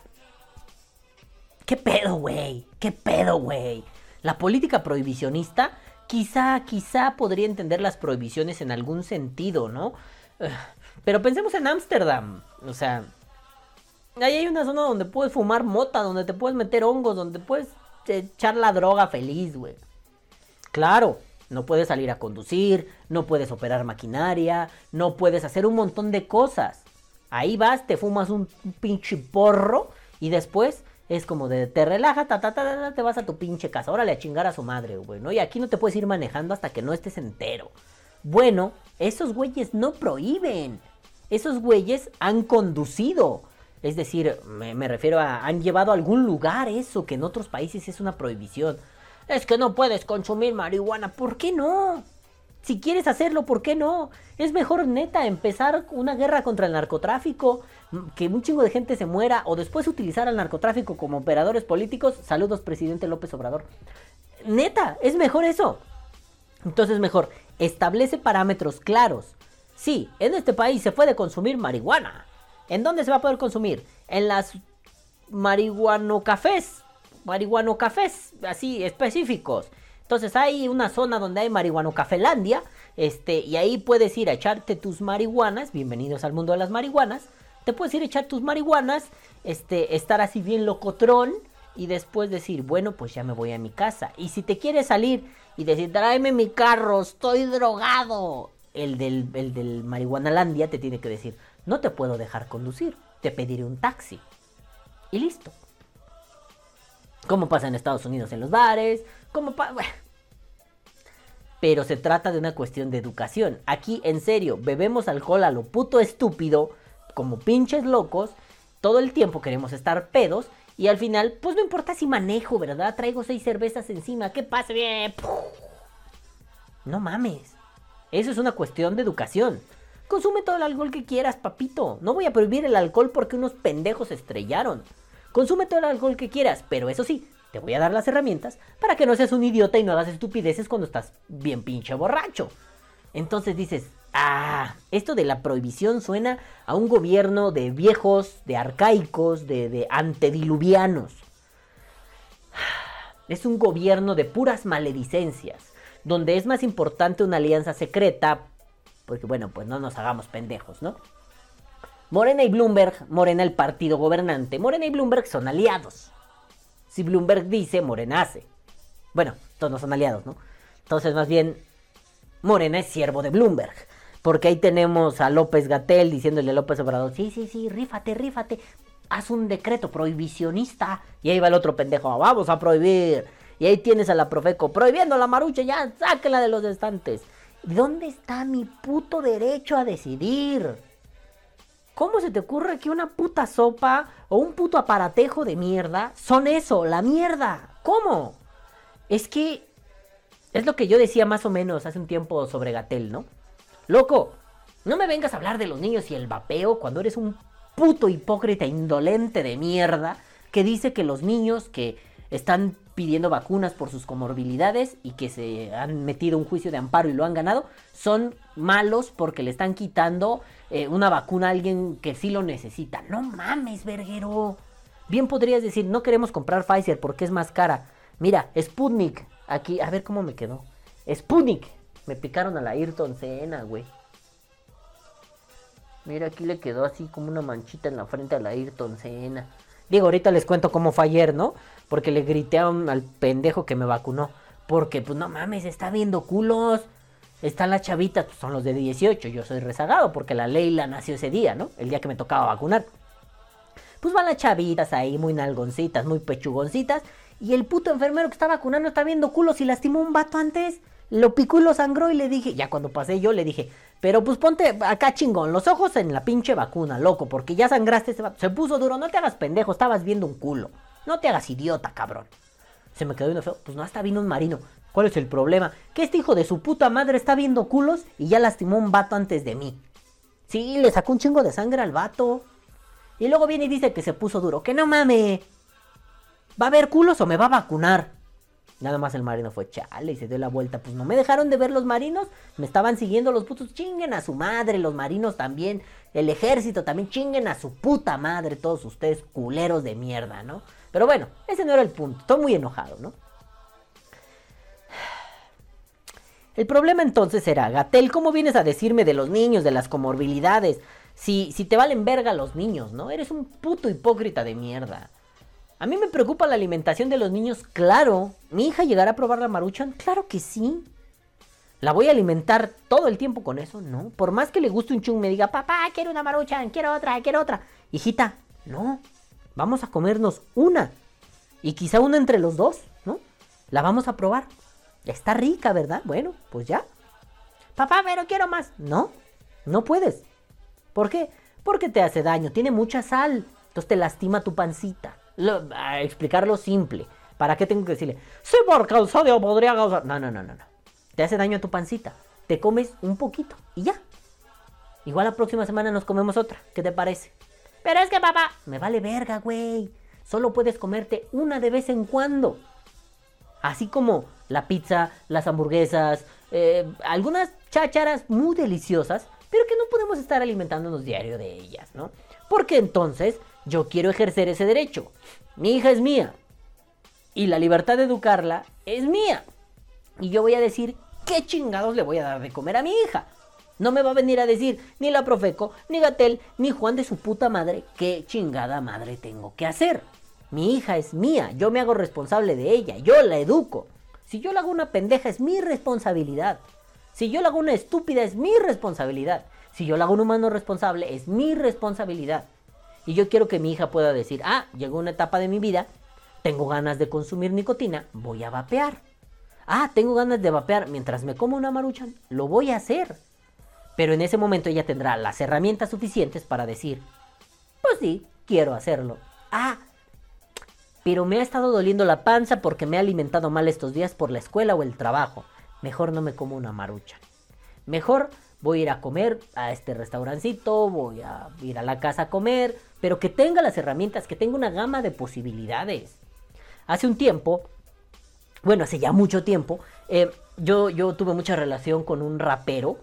¿qué pedo, güey? ¿Qué pedo, güey? La política prohibicionista quizá, quizá podría entender las prohibiciones en algún sentido, ¿no? Pero pensemos en Ámsterdam, o sea, ahí hay una zona donde puedes fumar mota, donde te puedes meter hongos, donde puedes echar la droga feliz, güey. Claro, no puedes salir a conducir, no puedes operar maquinaria, no puedes hacer un montón de cosas. Ahí vas, te fumas un, pinche porro y después es como de te relaja, ta, ta, ta, te vas a tu pinche casa. Órale a chingar a su madre, güey, ¿no? Y aquí no te puedes ir manejando hasta que no estés entero. Bueno, esos güeyes no prohíben. Esos güeyes han conducido. Es decir, me, me, refiero a han llevado a algún lugar eso que en otros países es una prohibición. Es que no puedes consumir marihuana. ¿Por qué no? Si quieres hacerlo, ¿por qué no? Es mejor neta empezar una guerra contra el narcotráfico, que un chingo de gente se muera o después utilizar al narcotráfico como operadores políticos. Saludos, presidente López Obrador. Neta, es mejor eso. Entonces mejor, establece parámetros claros. Sí, en este país se puede consumir marihuana. ¿En dónde se va a poder consumir? En las marihuano cafés. Marihuano cafés, así específicos. Entonces hay una zona donde hay marihuano cafelandia, este, y ahí puedes ir a echarte tus marihuanas, bienvenidos al mundo de las marihuanas, te puedes ir a echar tus marihuanas, este, estar así bien locotrón, y después decir, bueno, pues ya me voy a mi casa. Y si te quieres salir y decir, tráeme mi carro, estoy drogado, el del, el del marihuanalandia te tiene que decir, no te puedo dejar conducir, te pediré un taxi. Y listo. Como pasa en Estados Unidos en los bares, como pasa... Pero se trata de una cuestión de educación. Aquí, en serio, bebemos alcohol a lo puto estúpido, como pinches locos, todo el tiempo queremos estar pedos y al final, pues no importa si manejo, ¿verdad? Traigo seis cervezas encima, ¿qué pasa? Bien. No mames. Eso es una cuestión de educación. Consume todo el alcohol que quieras, papito. No voy a prohibir el alcohol porque unos pendejos estrellaron. Consume todo el alcohol que quieras, pero eso sí, te voy a dar las herramientas para que no seas un idiota y no hagas estupideces cuando estás bien pinche borracho. Entonces dices, ah, esto de la prohibición suena a un gobierno de viejos, de arcaicos, de, antediluvianos. Es un gobierno de puras maledicencias, donde es más importante una alianza secreta, porque bueno, pues no nos hagamos pendejos, ¿no? Morena y Bloomberg, Morena el partido gobernante, Morena y Bloomberg son aliados. Si Bloomberg dice, Morena hace. Bueno, todos no son aliados, ¿no? Entonces, más bien, Morena es siervo de Bloomberg. Porque ahí tenemos a López Gatel diciéndole a López Obrador, sí, sí, sí, rífate, rífate, haz un decreto prohibicionista. Y ahí va el otro pendejo, vamos a prohibir. Y ahí tienes a la Profeco prohibiendo la marucha, ya, sáquela de los estantes. ¿Dónde está mi puto derecho a decidir? ¿Cómo se te ocurre que una puta sopa o un puto aparatejo de mierda son eso, la mierda? ¿Cómo? Es que es lo que yo decía más o menos hace un tiempo sobre Gatel, ¿no? Loco, no me vengas a hablar de los niños y el vapeo cuando eres un puto hipócrita indolente de mierda que dice que los niños que están pidiendo vacunas por sus comorbilidades y que se han metido un juicio de amparo y lo han ganado, son malos porque le están quitando eh, una vacuna a alguien que sí lo necesita. No mames, verguero. Bien podrías decir, no queremos comprar Pfizer porque es más cara. Mira, Sputnik, aquí, a ver cómo me quedó. Sputnik. Me picaron a la Ayrton Senna, güey. Mira, aquí le quedó así como una manchita en la frente a la Ayrton Senna. Digo, ahorita les cuento cómo fue ayer, ¿no? Porque le grité a un- al pendejo que me vacunó. Porque, pues no mames, está viendo culos. Están las chavitas, pues son los de 18. Yo soy rezagado porque la Leila nació ese día, ¿no? El día que me tocaba vacunar. Pues van las chavitas ahí, muy nalgoncitas, muy pechugoncitas. Y el puto enfermero que está vacunando está viendo culos y lastimó un vato antes. Lo picó y lo sangró y le dije, ya cuando pasé yo le dije, pero pues ponte acá chingón, los ojos en la pinche vacuna, loco, porque ya sangraste ese vato. Se puso duro, no te hagas pendejo, estabas viendo un culo. No te hagas idiota, cabrón. Se me quedó viendo feo. Pues no, hasta vino un marino. ¿Cuál es el problema? Que este hijo de su puta madre está viendo culos y ya lastimó un vato antes de mí. Sí, le sacó un chingo de sangre al vato. Y luego viene y dice que se puso duro. Que no mame. ¿Va a haber culos o me va a vacunar? Nada más el marino fue chale y se dio la vuelta. Pues no me dejaron de ver los marinos. Me estaban siguiendo los putos. Chinguen a su madre. Los marinos también. El ejército también. Chinguen a su puta madre. Todos ustedes culeros de mierda, ¿no? Pero bueno, ese no era el punto. Estoy muy enojado, ¿no? El problema entonces era, Gatel, ¿cómo vienes a decirme de los niños, de las comorbilidades? Si, si te valen verga los niños, ¿no? Eres un puto hipócrita de mierda. A mí me preocupa la alimentación de los niños, claro. ¿Mi hija llegará a probar la maruchan? Claro que sí. ¿La voy a alimentar todo el tiempo con eso? No. Por más que le guste un chung, me diga, papá, quiero una maruchan, quiero otra, quiero otra. Hijita, no. Vamos a comernos una. Y quizá una entre los dos, ¿no? La vamos a probar. Está rica, ¿verdad? Bueno, pues ya. Papá, pero quiero más. No, no puedes. ¿Por qué? Porque te hace daño, tiene mucha sal. Entonces te lastima tu pancita. Explicarlo simple. ¿Para qué tengo que decirle? Sí, porque el sodio podría causar. No, no, no, no, no. Te hace daño a tu pancita. Te comes un poquito y ya. Igual la próxima semana nos comemos otra. ¿Qué te parece? Pero es que papá. Me vale verga, güey. Solo puedes comerte una de vez en cuando. Así como la pizza, las hamburguesas, eh, algunas chácharas muy deliciosas, pero que no podemos estar alimentándonos diario de ellas, ¿no? Porque entonces yo quiero ejercer ese derecho. Mi hija es mía. Y la libertad de educarla es mía. Y yo voy a decir qué chingados le voy a dar de comer a mi hija. No me va a venir a decir ni la Profeco, ni Gatel, ni Juan de su puta madre qué chingada madre tengo que hacer. Mi hija es mía, yo me hago responsable de ella, yo la educo. Si yo la hago una pendeja es mi responsabilidad. Si yo la hago una estúpida es mi responsabilidad. Si yo la hago un humano responsable es mi responsabilidad. Y yo quiero que mi hija pueda decir, ah, llegó una etapa de mi vida, tengo ganas de consumir nicotina, voy a vapear. Ah, tengo ganas de vapear mientras me como una maruchan, lo voy a hacer. Pero en ese momento ella tendrá las herramientas suficientes para decir, pues sí, quiero hacerlo. Ah, pero me ha estado doliendo la panza porque me he alimentado mal estos días por la escuela o el trabajo. Mejor no me como una marucha. Mejor voy a ir a comer a este restaurancito, voy a ir a la casa a comer, pero que tenga las herramientas, que tenga una gama de posibilidades. Hace un tiempo, bueno, hace ya mucho tiempo, eh, yo, yo tuve mucha relación con un rapero,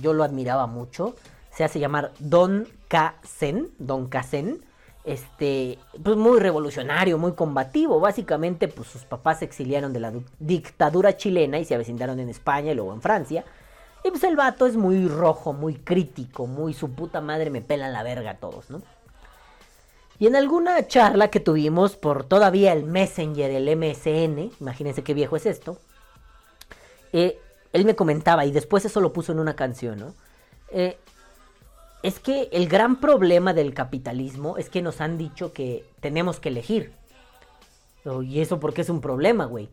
yo lo admiraba mucho, se hace llamar Don Kazen, Don Kazen, este, pues muy revolucionario, muy combativo, básicamente pues sus papás se exiliaron de la du- dictadura chilena y se avecindaron en España y luego en Francia, y pues el vato es muy rojo, muy crítico, muy su puta madre me pelan la verga a todos, ¿no? Y en alguna charla que tuvimos por todavía el Messenger, el MSN, imagínense qué viejo es esto, eh, él me comentaba, y después eso lo puso en una canción, ¿no? Eh, es que el gran problema del capitalismo es que nos han dicho que tenemos que elegir. Oh, ¿Y eso por qué es un problema, güey?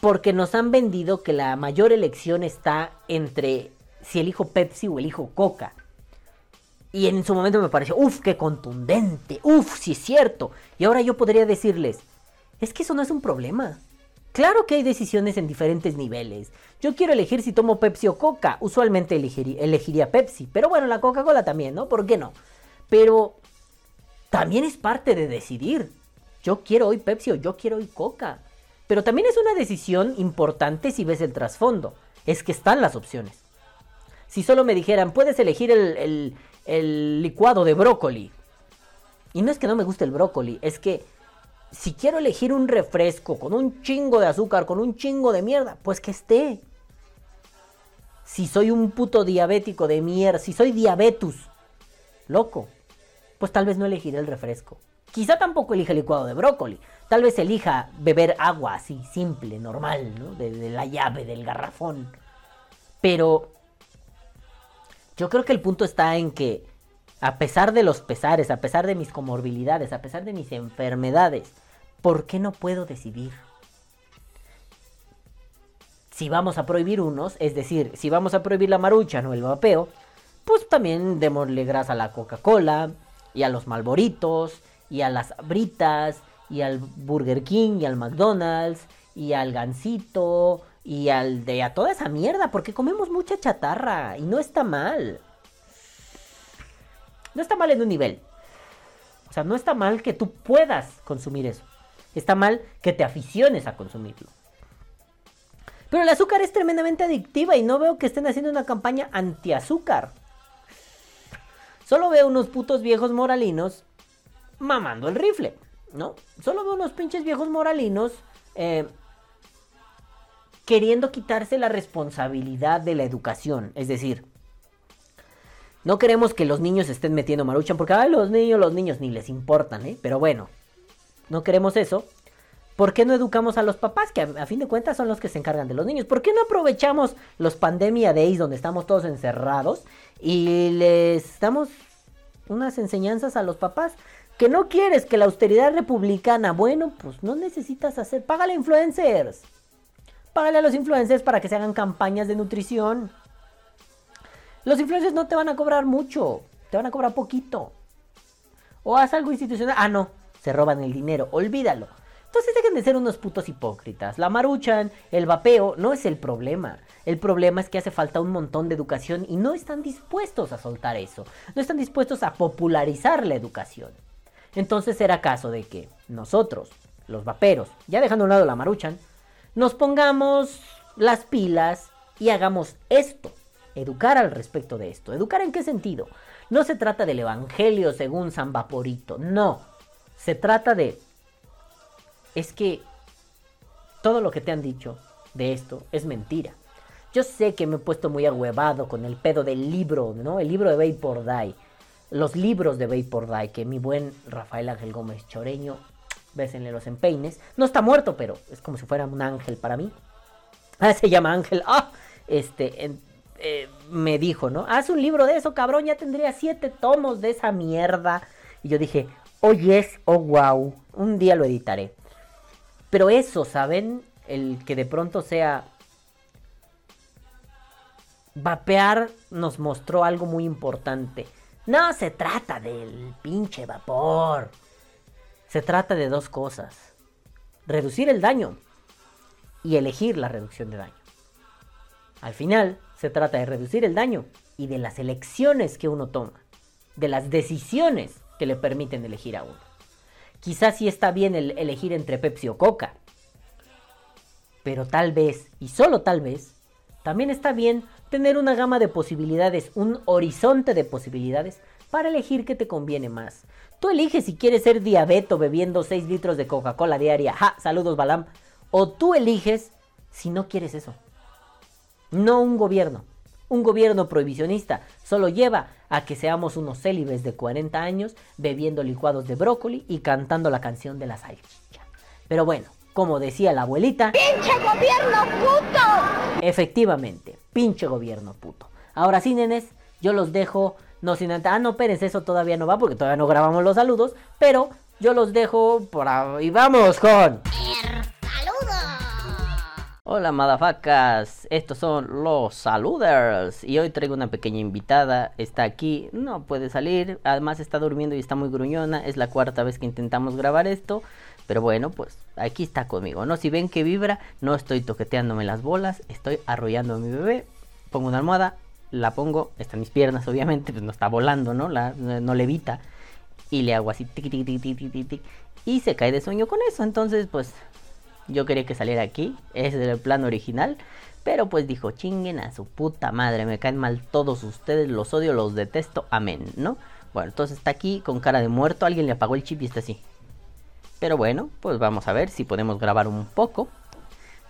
Porque nos han vendido que la mayor elección está entre si elijo Pepsi o elijo Coca. Y en su momento me pareció, uff, qué contundente, uff, sí es cierto. Y ahora yo podría decirles, es que eso no es un problema. Claro que hay decisiones en diferentes niveles. Yo quiero elegir si tomo Pepsi o Coca. Usualmente elegiría, elegiría Pepsi. Pero bueno, la Coca-Cola también, ¿no? ¿Por qué no? Pero también es parte de decidir. Yo quiero hoy Pepsi o yo quiero hoy Coca. Pero también es una decisión importante si ves el trasfondo. Es que están las opciones. Si solo me dijeran, puedes elegir el, el- el licuado de brócoli. Y no es que no me guste el brócoli, es que si quiero elegir un refresco con un chingo de azúcar, con un chingo de mierda, pues que esté. Si soy un puto diabético de mierda, si soy diabetus, loco, pues tal vez no elegiré el refresco. Quizá tampoco elija el licuado de brócoli. Tal vez elija beber agua así, simple, normal, ¿no? De, de la llave, del garrafón. Pero yo creo que el punto está en que, a pesar de los pesares, a pesar de mis comorbilidades, a pesar de mis enfermedades, ¿por qué no puedo decidir? Si vamos a prohibir unos, es decir, si vamos a prohibir la marucha, no el vapeo, pues también démosle grasa a la Coca-Cola, y a los Malboritos, y a las Britas, y al Burger King, y al McDonald's, y al Gansito, y al de a toda esa mierda, porque comemos mucha chatarra y no está mal. No está mal en un nivel. O sea, no está mal que tú puedas consumir eso. Está mal que te aficiones a consumirlo. Pero el azúcar es tremendamente adictiva y no veo que estén haciendo una campaña anti-azúcar. Solo veo unos putos viejos moralinos mamando el rifle, ¿no? Solo veo unos pinches viejos moralinos eh, queriendo quitarse la responsabilidad de la educación. Es decir, no queremos que los niños estén metiendo maruchan porque a los niños, los niños ni les importan, ¿eh? Pero bueno, no queremos eso. ¿Por qué no educamos a los papás, que a, a, fin de cuentas son los que se encargan de los niños? ¿Por qué no aprovechamos los pandemia days donde estamos todos encerrados y les damos unas enseñanzas a los papás? Que no quieres que la austeridad republicana, bueno, pues no necesitas hacer, págale influencers. Págale a los influencers para que se hagan campañas de nutrición. Los influencers no te van a cobrar mucho, te van a cobrar poquito. O haz algo institucional. Ah, no, se roban el dinero, olvídalo. Entonces dejen de ser unos putos hipócritas. La maruchan, el vapeo, no es el problema. El problema es que hace falta un montón de educación y no están dispuestos a soltar eso. No están dispuestos a popularizar la educación. Entonces será caso de que nosotros, los vaperos, ya dejando a un lado la maruchan, nos pongamos las pilas y hagamos esto. Educar al respecto de esto. ¿Educar en qué sentido? No se trata del Evangelio según San Vaporito. No. Se trata de... Es que todo lo que te han dicho de esto es mentira. Yo sé que me he puesto muy ahuevado con el pedo del libro, ¿no? El libro de Vapor Die. Los libros de Vapor Die que mi buen Rafael Ángel Gómez Choreño bésenle los empeines. No está muerto, pero es como si fuera un ángel para mí. Ah, se llama Ángel. Ah, este, eh, me dijo, ¿no? Haz un libro de eso, cabrón, ya tendría siete tomos de esa mierda. Y yo dije, oh yes, oh wow, un día lo editaré. Pero eso, ¿saben? El que de pronto sea... Vapear nos mostró algo muy importante. No se trata del pinche vapor. Se trata de dos cosas. Reducir el daño y elegir la reducción de daño. Al final, se trata de reducir el daño y de las elecciones que uno toma. De las decisiones que le permiten elegir a uno. Quizás sí está bien el elegir entre Pepsi o Coca. Pero tal vez, y solo tal vez, también está bien tener una gama de posibilidades, un horizonte de posibilidades para elegir qué te conviene más. Tú eliges si quieres ser diabeto bebiendo 6 litros de Coca-Cola diaria. ¡Ja! Saludos, Balam. O tú eliges si no quieres eso. No un gobierno. Un gobierno prohibicionista solo lleva a que seamos unos célibes de 40 años bebiendo licuados de brócoli y cantando la canción de la salchicha. Pero bueno, como decía la abuelita... ¡Pinche gobierno puto! Efectivamente, pinche gobierno puto. Ahora sí, nenes, yo los dejo no sin antes. Ah, no, Pérez, eso todavía no va porque todavía no grabamos los saludos. Pero yo los dejo por ahí. Vamos con. Hola, madafacas. Estos son los saluders. Y hoy traigo una pequeña invitada. Está aquí, no puede salir. Además, está durmiendo y está muy gruñona. Es la cuarta vez que intentamos grabar esto. Pero bueno, pues aquí está conmigo, ¿no? Si ven que vibra, no estoy toqueteándome las bolas. Estoy arrollando a mi bebé. Pongo una almohada, la pongo, está en mis piernas, obviamente, pues no está volando, ¿no? La, no levita. Y le hago así, tic, tic, tic, tic, tic, tic, y se cae de sueño con eso. Entonces, pues, yo quería que saliera aquí, es el plan original. Pero pues dijo, chinguen a su puta madre, me caen mal todos ustedes, los odio, los detesto, amén, ¿no? Bueno, entonces está aquí con cara de muerto, alguien le apagó el chip y está así. Pero bueno, pues vamos a ver si podemos grabar un poco.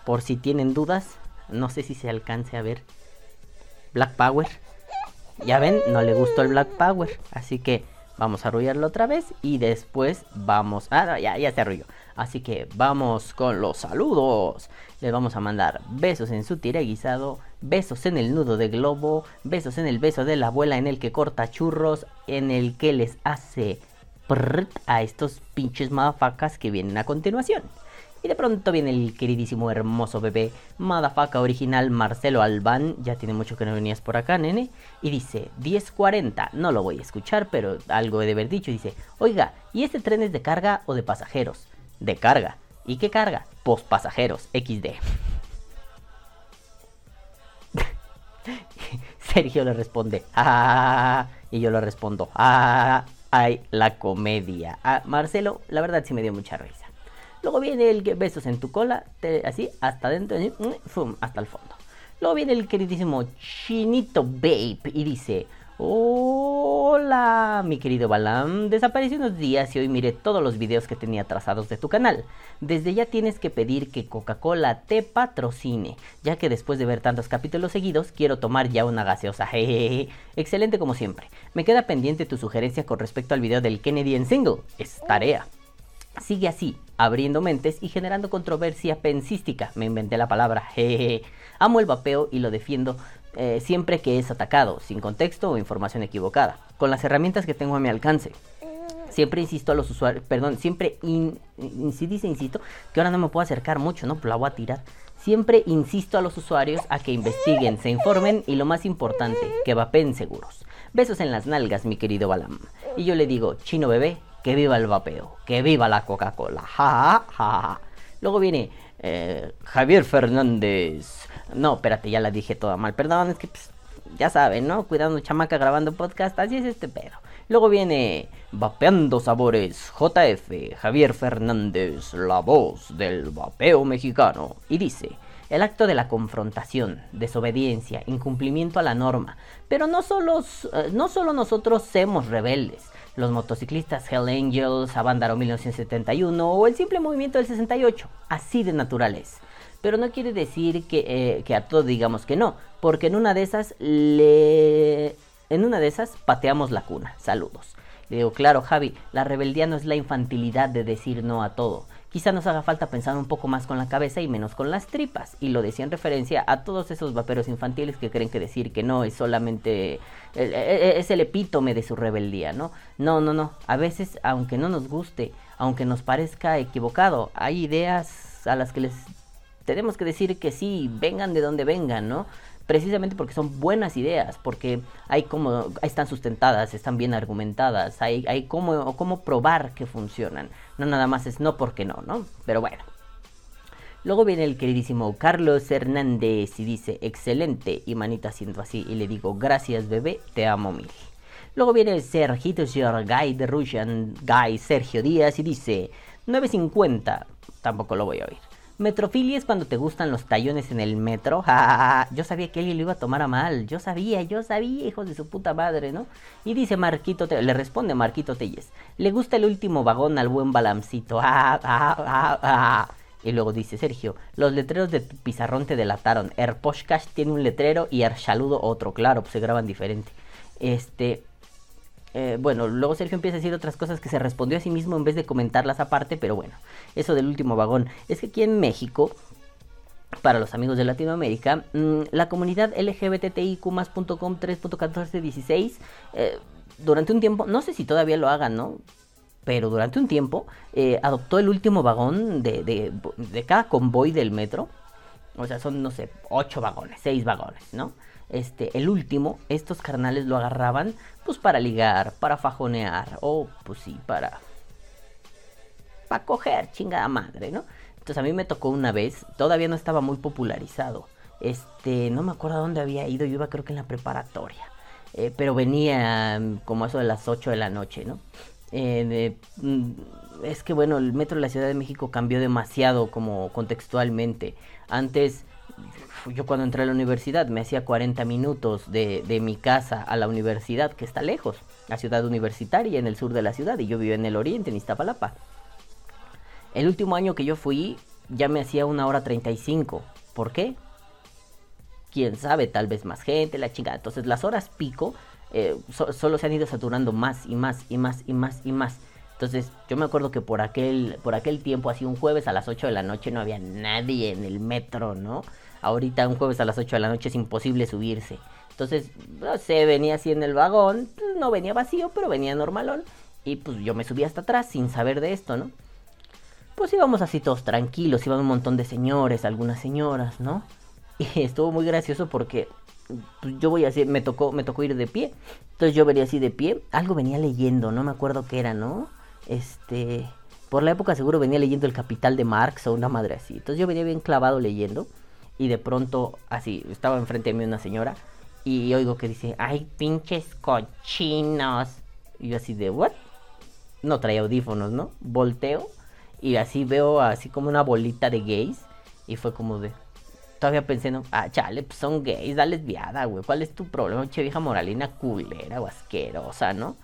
Por si tienen dudas, no sé si se alcance a ver Black Power. Ya ven, no le gustó el Black Power. Así que vamos a arrullarlo otra vez. Y después vamos... Ah, ya, ya se arrulló. Así que vamos con los saludos. Les vamos a mandar besos en su tire guisado, besos en el nudo de globo, besos en el beso de la abuela en el que corta churros, en el que les hace prrrt a estos pinches madafacas que vienen a continuación. Y de pronto viene el queridísimo hermoso bebé Madafaca original Marcelo Albán. Ya tiene mucho que no venías por acá, nene. Y dice, 10.40. No lo voy a escuchar, pero algo he de haber dicho. Dice, oiga, ¿y este tren es de carga o de pasajeros? De carga. ¿Y qué carga? Pues pasajeros, XD. Sergio le responde, ah, y yo le respondo, ah, ay, la comedia. Ah, Marcelo, la verdad sí me dio mucha risa. Luego viene el que besos en tu cola, te- así, hasta adentro, así, mm, hasta el fondo. Luego viene el queridísimo Chinito Babe y dice, hola, mi querido Balam, desaparecí unos días y hoy miré todos los videos que tenía trazados de tu canal. Desde ya tienes que pedir que Coca-Cola te patrocine, ya que después de ver tantos capítulos seguidos quiero tomar ya una gaseosa. Jejeje. Excelente como siempre. Me queda pendiente tu sugerencia con respecto al video del Kennedy en single. Es tarea. Sigue así, abriendo mentes y generando controversia pensística. Me inventé la palabra. Jejeje. Amo el vapeo y lo defiendo eh, siempre que es atacado, sin contexto o información equivocada, con las herramientas que tengo a mi alcance. Siempre insisto a los usuarios, perdón, siempre, dice insisto, que ahora no me puedo acercar mucho, ¿no? Pues la voy a tirar. Siempre insisto a los usuarios a que investiguen, se informen y lo más importante, que vapeen seguros. Besos en las nalgas, mi querido Balam. Y yo le digo, chino bebé, que viva el vapeo, que viva la Coca-Cola. Ja, ja, ja. Luego viene eh, Javier Fernández. No, espérate, ya la dije toda mal. Perdón, es que pues, ya saben, ¿no? Cuidando chamaca grabando podcast, así es este pedo. Luego viene Vapeando Sabores, JF, Javier Fernández, la voz del vapeo mexicano. Y dice, el acto de la confrontación, desobediencia, incumplimiento a la norma. Pero no solo, eh, no solo nosotros somos rebeldes. Los motociclistas Hell Angels, Avándaro 1971 o el simple movimiento del 68. Así de naturales pero no quiere decir que, eh, que a todos digamos que no, porque en una de esas le... En una de esas pateamos la cuna. Saludos. Le digo, claro, Javi, la rebeldía no es la infantilidad de decir no a todo. Quizá nos haga falta pensar un poco más con la cabeza y menos con las tripas. Y lo decía en referencia a todos esos vaperos infantiles que creen que decir que no es solamente... eh, eh, es el epítome de su rebeldía, ¿no? No, no, no. A veces, aunque no nos guste, aunque nos parezca equivocado, hay ideas a las que les tenemos que decir que sí, vengan de donde vengan, ¿no? Precisamente porque son buenas ideas, porque hay como, están sustentadas, están bien argumentadas, hay, hay cómo, cómo probar que funcionan. No nada más es no porque no, ¿no? Pero bueno. Luego viene el queridísimo Carlos Hernández y dice, excelente, y manita haciendo así, y le digo, gracias bebé, te amo mil. Luego viene Sergito Guy de Russian Guy Sergio Díaz y dice, 9.50, tampoco lo voy a oír. Metrofilia es cuando te gustan los tallones en el metro. Yo sabía que alguien lo iba a tomar a mal. Yo sabía, yo sabía, hijos de su puta madre, ¿no? Y dice Marquito, Te- le responde Marquito Telles. Le gusta el último vagón al buen balamcito. Ah, ah, ah. Y luego dice Sergio, los letreros de pizarrón te delataron. Erposhkash tiene un letrero y Arshaludo otro. Claro, pues se graban diferente. Este, eh, bueno, luego Sergio empieza a decir otras cosas que se respondió a sí mismo en vez de comentarlas aparte, pero bueno, eso del último vagón. Es que aquí en México, para los amigos de Latinoamérica, mm, la comunidad LGBTIQ+.com 3.1416, eh, durante un tiempo, no sé si todavía lo hagan, ¿no? Pero durante un tiempo eh, adoptó el último vagón de, de, de cada convoy del metro. O sea, son, no sé, ocho vagones, seis vagones, ¿no? Este, el último, estos carnales lo agarraban, pues para ligar, para fajonear, o pues sí, para. para coger, chingada madre, ¿no? Entonces a mí me tocó una vez, todavía no estaba muy popularizado. Este, no me acuerdo dónde había ido, yo iba creo que en la preparatoria. Eh, pero venía mm, como eso de las 8 de la noche, ¿no? Eh, mm, es que bueno, el metro de la Ciudad de México cambió demasiado como contextualmente. Antes, yo cuando entré a la universidad me hacía 40 minutos de, de mi casa a la universidad, que está lejos, la ciudad universitaria en el sur de la ciudad, y yo vivo en el oriente, en Iztapalapa. El último año que yo fui ya me hacía una hora 35. ¿Por qué? Quién sabe, tal vez más gente, la chingada. Entonces las horas pico eh, so- solo se han ido saturando más y más y más y más y más. Entonces yo me acuerdo que por aquel, por aquel tiempo, así un jueves a las 8 de la noche no había nadie en el metro, ¿no? Ahorita un jueves a las 8 de la noche es imposible subirse. Entonces, no sé, venía así en el vagón, pues, no venía vacío, pero venía normalón. Y pues yo me subí hasta atrás sin saber de esto, ¿no? Pues íbamos así todos tranquilos, iban un montón de señores, algunas señoras, ¿no? Y estuvo muy gracioso porque pues, yo voy así, me tocó, me tocó ir de pie. Entonces yo venía así de pie, algo venía leyendo, no me acuerdo qué era, ¿no? Este, por la época seguro venía leyendo El Capital de Marx o una madre así. Entonces yo venía bien clavado leyendo y de pronto así, estaba enfrente de mí una señora y oigo que dice, "Ay, pinches cochinos." Y yo así de, "What?" no traía audífonos, ¿no? Volteo y así veo así como una bolita de gays y fue como de... Todavía pensé, no, ah, chale, pues son gays, da lesbiada, güey. ¿Cuál es tu problema, che vieja moralina culera o asquerosa, no?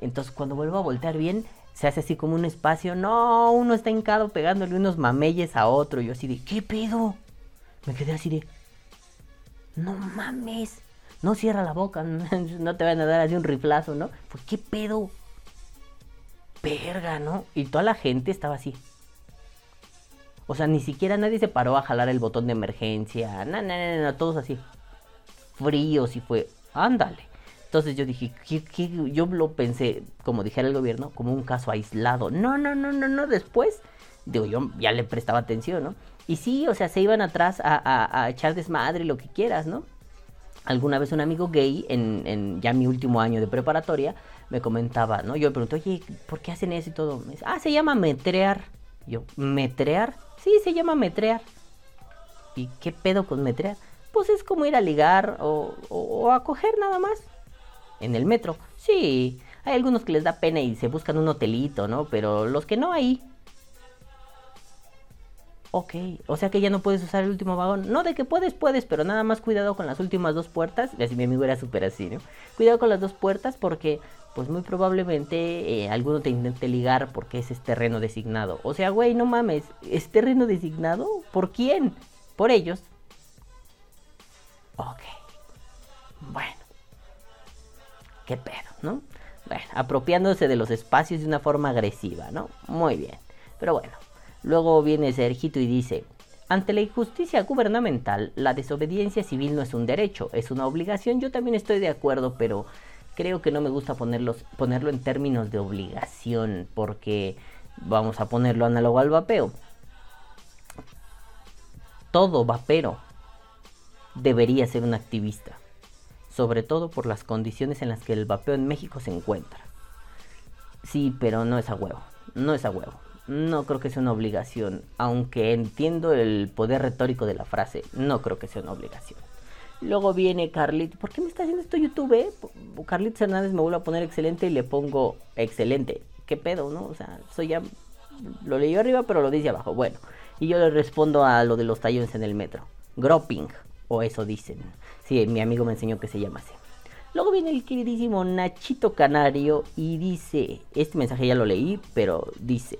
Entonces cuando vuelvo a voltear bien, se hace así como un espacio. No, uno está hincado pegándole unos mameyes a otro. Y yo así de, ¿qué pedo? Me quedé así de, no mames. No cierra la boca, no te van a dar así un riflazo, ¿no? Pues, ¿qué pedo? Verga, ¿no? Y toda la gente estaba así. O sea, ni siquiera nadie se paró a jalar el botón de emergencia. No, no, no, no, todos así. Fríos y fue, ándale. Entonces yo dije, yo lo pensé, como dijera el gobierno, como un caso aislado. No, no, no, no, no, después, digo, yo ya le prestaba atención, ¿no? Y sí, o sea, se iban atrás a, a- a echar desmadre, lo que quieras, ¿no? Alguna vez un amigo gay, en, en ya mi último año de preparatoria, me comentaba, ¿no? Yo le pregunté, oye, ¿por qué hacen eso y todo? Ah, se llama metrear. Yo, ¿metrear? Sí, se llama metrear. ¿Y qué pedo con metrear? Pues es como ir a ligar o, o- o a coger nada más. En el metro. Sí, hay algunos que les da pena y se buscan un hotelito, ¿no? Pero los que no ahí. Ok, o sea que ya no puedes usar el último vagón. No, de que puedes, puedes, pero nada más cuidado con las últimas dos puertas. Y así mi amigo era súper así, ¿no? Cuidado con las dos puertas porque, pues muy probablemente eh, alguno te intente ligar porque ese es terreno designado. O sea, güey, no mames, ¿es terreno designado? ¿Por quién? Por ellos. Ok. Bueno. ¿Qué pedo, no? Bueno, apropiándose de los espacios de una forma agresiva, ¿no? Muy bien. Pero bueno, luego viene Sergito y dice, ante la injusticia gubernamental, la desobediencia civil no es un derecho, es una obligación. Yo también estoy de acuerdo, pero creo que no me gusta ponerlo en términos de obligación, porque vamos a ponerlo análogo al vapeo. Todo vapero debería ser un activista sobre todo por las condiciones en las que el vapeo en México se encuentra. Sí, pero no es a huevo, no es a huevo. No creo que sea una obligación, aunque entiendo el poder retórico de la frase, no creo que sea una obligación. Luego viene Carlitos, ¿por qué me está haciendo esto YouTube? eh? Carlitos Hernández me vuelve a poner excelente y le pongo excelente. ¿Qué pedo, no? O sea, soy ya... Lo leí arriba, pero lo dice abajo. Bueno, y yo le respondo a lo de los tallones en el metro. Groping, o eso dicen. Sí, mi amigo me enseñó que se llama así. Luego viene el queridísimo Nachito Canario y dice, este mensaje ya lo leí, pero dice,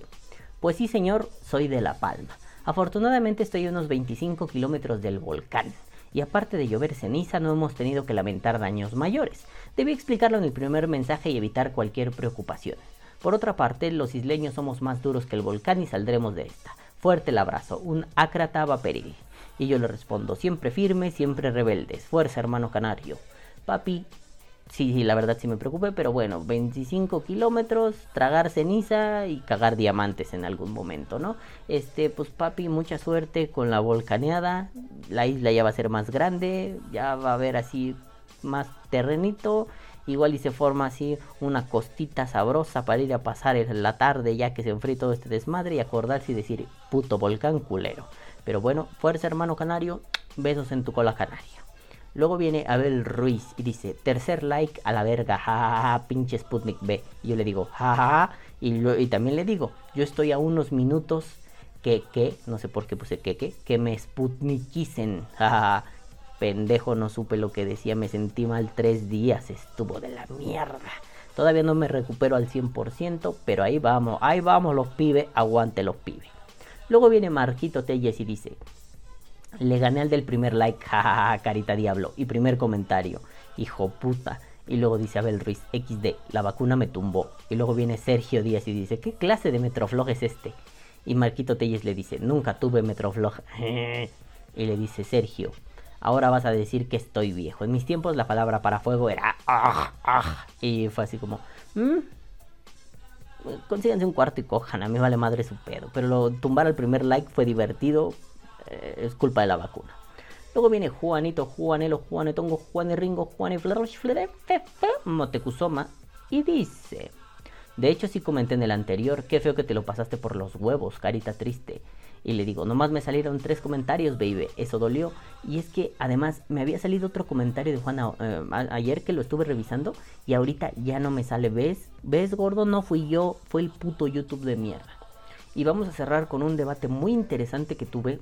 pues sí señor, soy de La Palma. Afortunadamente estoy a unos 25 kilómetros del volcán. Y aparte de llover ceniza, no hemos tenido que lamentar daños mayores. Debí explicarlo en el primer mensaje y evitar cualquier preocupación. Por otra parte, los isleños somos más duros que el volcán y saldremos de esta. Fuerte el abrazo, un acrata vaperil. Y yo le respondo, siempre firme, siempre rebeldes. Fuerza, hermano canario. Papi, sí, la verdad sí me preocupé, pero bueno, 25 kilómetros, tragar ceniza y cagar diamantes en algún momento, ¿no? Este, pues papi, mucha suerte con la volcaneada. La isla ya va a ser más grande, ya va a haber así más terrenito. Igual y se forma así una costita sabrosa para ir a pasar la tarde ya que se enfríe todo este desmadre y acordarse y decir puto volcán culero. Pero bueno, fuerza hermano canario, besos en tu cola canaria. Luego viene Abel Ruiz y dice, tercer like a la verga, jajaja, pinche Sputnik B. Y yo le digo, jajaja, y también le digo, yo estoy a unos minutos que, que, no sé por qué puse que, que, que me sputnikicen, jajaja. Pendejo, no supe lo que decía, me sentí mal tres días, estuvo de la mierda. Todavía no me recupero al 100%, pero ahí vamos, ahí vamos los pibes, aguante los pibes. Luego viene Marquito Telles y dice, le gané al del primer like, jajaja, carita diablo. Y primer comentario, hijo puta. Y luego dice Abel Ruiz, XD, la vacuna me tumbó. Y luego viene Sergio Díaz y dice, ¿qué clase de metroflog es este? Y Marquito Telles le dice, nunca tuve metroflog. y le dice, Sergio, ahora vas a decir que estoy viejo. En mis tiempos la palabra para fuego era ah, ah. Y fue así como, "Mm, consíganse un cuarto y cojan, a mí vale madre su pedo. Pero lo, tumbar al primer like fue divertido, es culpa de la vacuna. Luego viene Juanito, Juanelo, Juanetongo, Juaneringo, Motecuzoma y dice... De hecho, sí comenté en el anterior, qué feo que te lo pasaste por los huevos, carita triste. Y le digo, nomás me salieron tres comentarios, baby. Eso dolió. Y es que además me había salido otro comentario de Juana eh, ayer que lo estuve revisando. Y ahorita ya no me sale. ¿Ves? ¿Ves, gordo? No fui yo. Fue el puto YouTube de mierda. Y vamos a cerrar con un debate muy interesante que tuve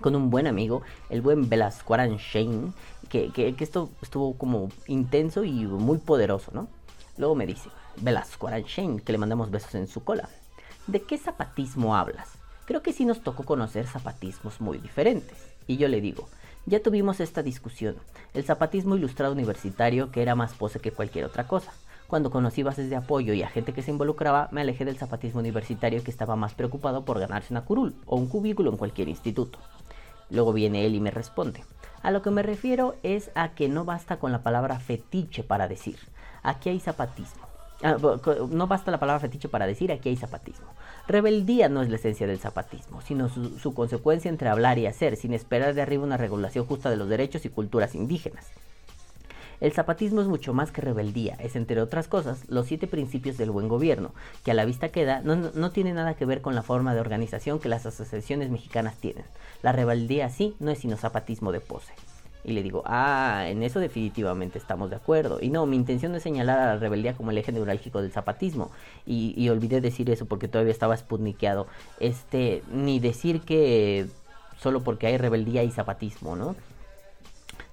con un buen amigo, el buen Velasquaran Shane, que, que, esto estuvo como intenso y muy poderoso, ¿no? Luego me dice, Velasquaran Shane, que le mandamos besos en su cola. ¿De qué zapatismo hablas? Creo que sí nos tocó conocer zapatismos muy diferentes. Y yo le digo, ya tuvimos esta discusión, el zapatismo ilustrado universitario que era más pose que cualquier otra cosa. Cuando conocí bases de apoyo y a gente que se involucraba, me alejé del zapatismo universitario que estaba más preocupado por ganarse una curul o un cubículo en cualquier instituto. Luego viene él y me responde. A lo que me refiero es a que no basta con la palabra fetiche para decir, aquí hay zapatismo. Ah, no basta la palabra fetiche para decir, aquí hay zapatismo. Rebeldía no es la esencia del zapatismo, sino su, su consecuencia entre hablar y hacer, sin esperar de arriba una regulación justa de los derechos y culturas indígenas. El zapatismo es mucho más que rebeldía, es entre otras cosas los siete principios del buen gobierno, que a la vista queda no, no, tiene nada que ver con la forma de organización que las asociaciones mexicanas tienen. La rebeldía sí no es sino zapatismo de pose. Y le digo, ah, en eso definitivamente estamos de acuerdo. Y no, mi intención no es señalar a la rebeldía como el eje neurálgico del zapatismo. Y, olvidé decir eso porque todavía estaba sputnikeado. Este, ni decir que solo porque hay rebeldía y zapatismo, ¿no?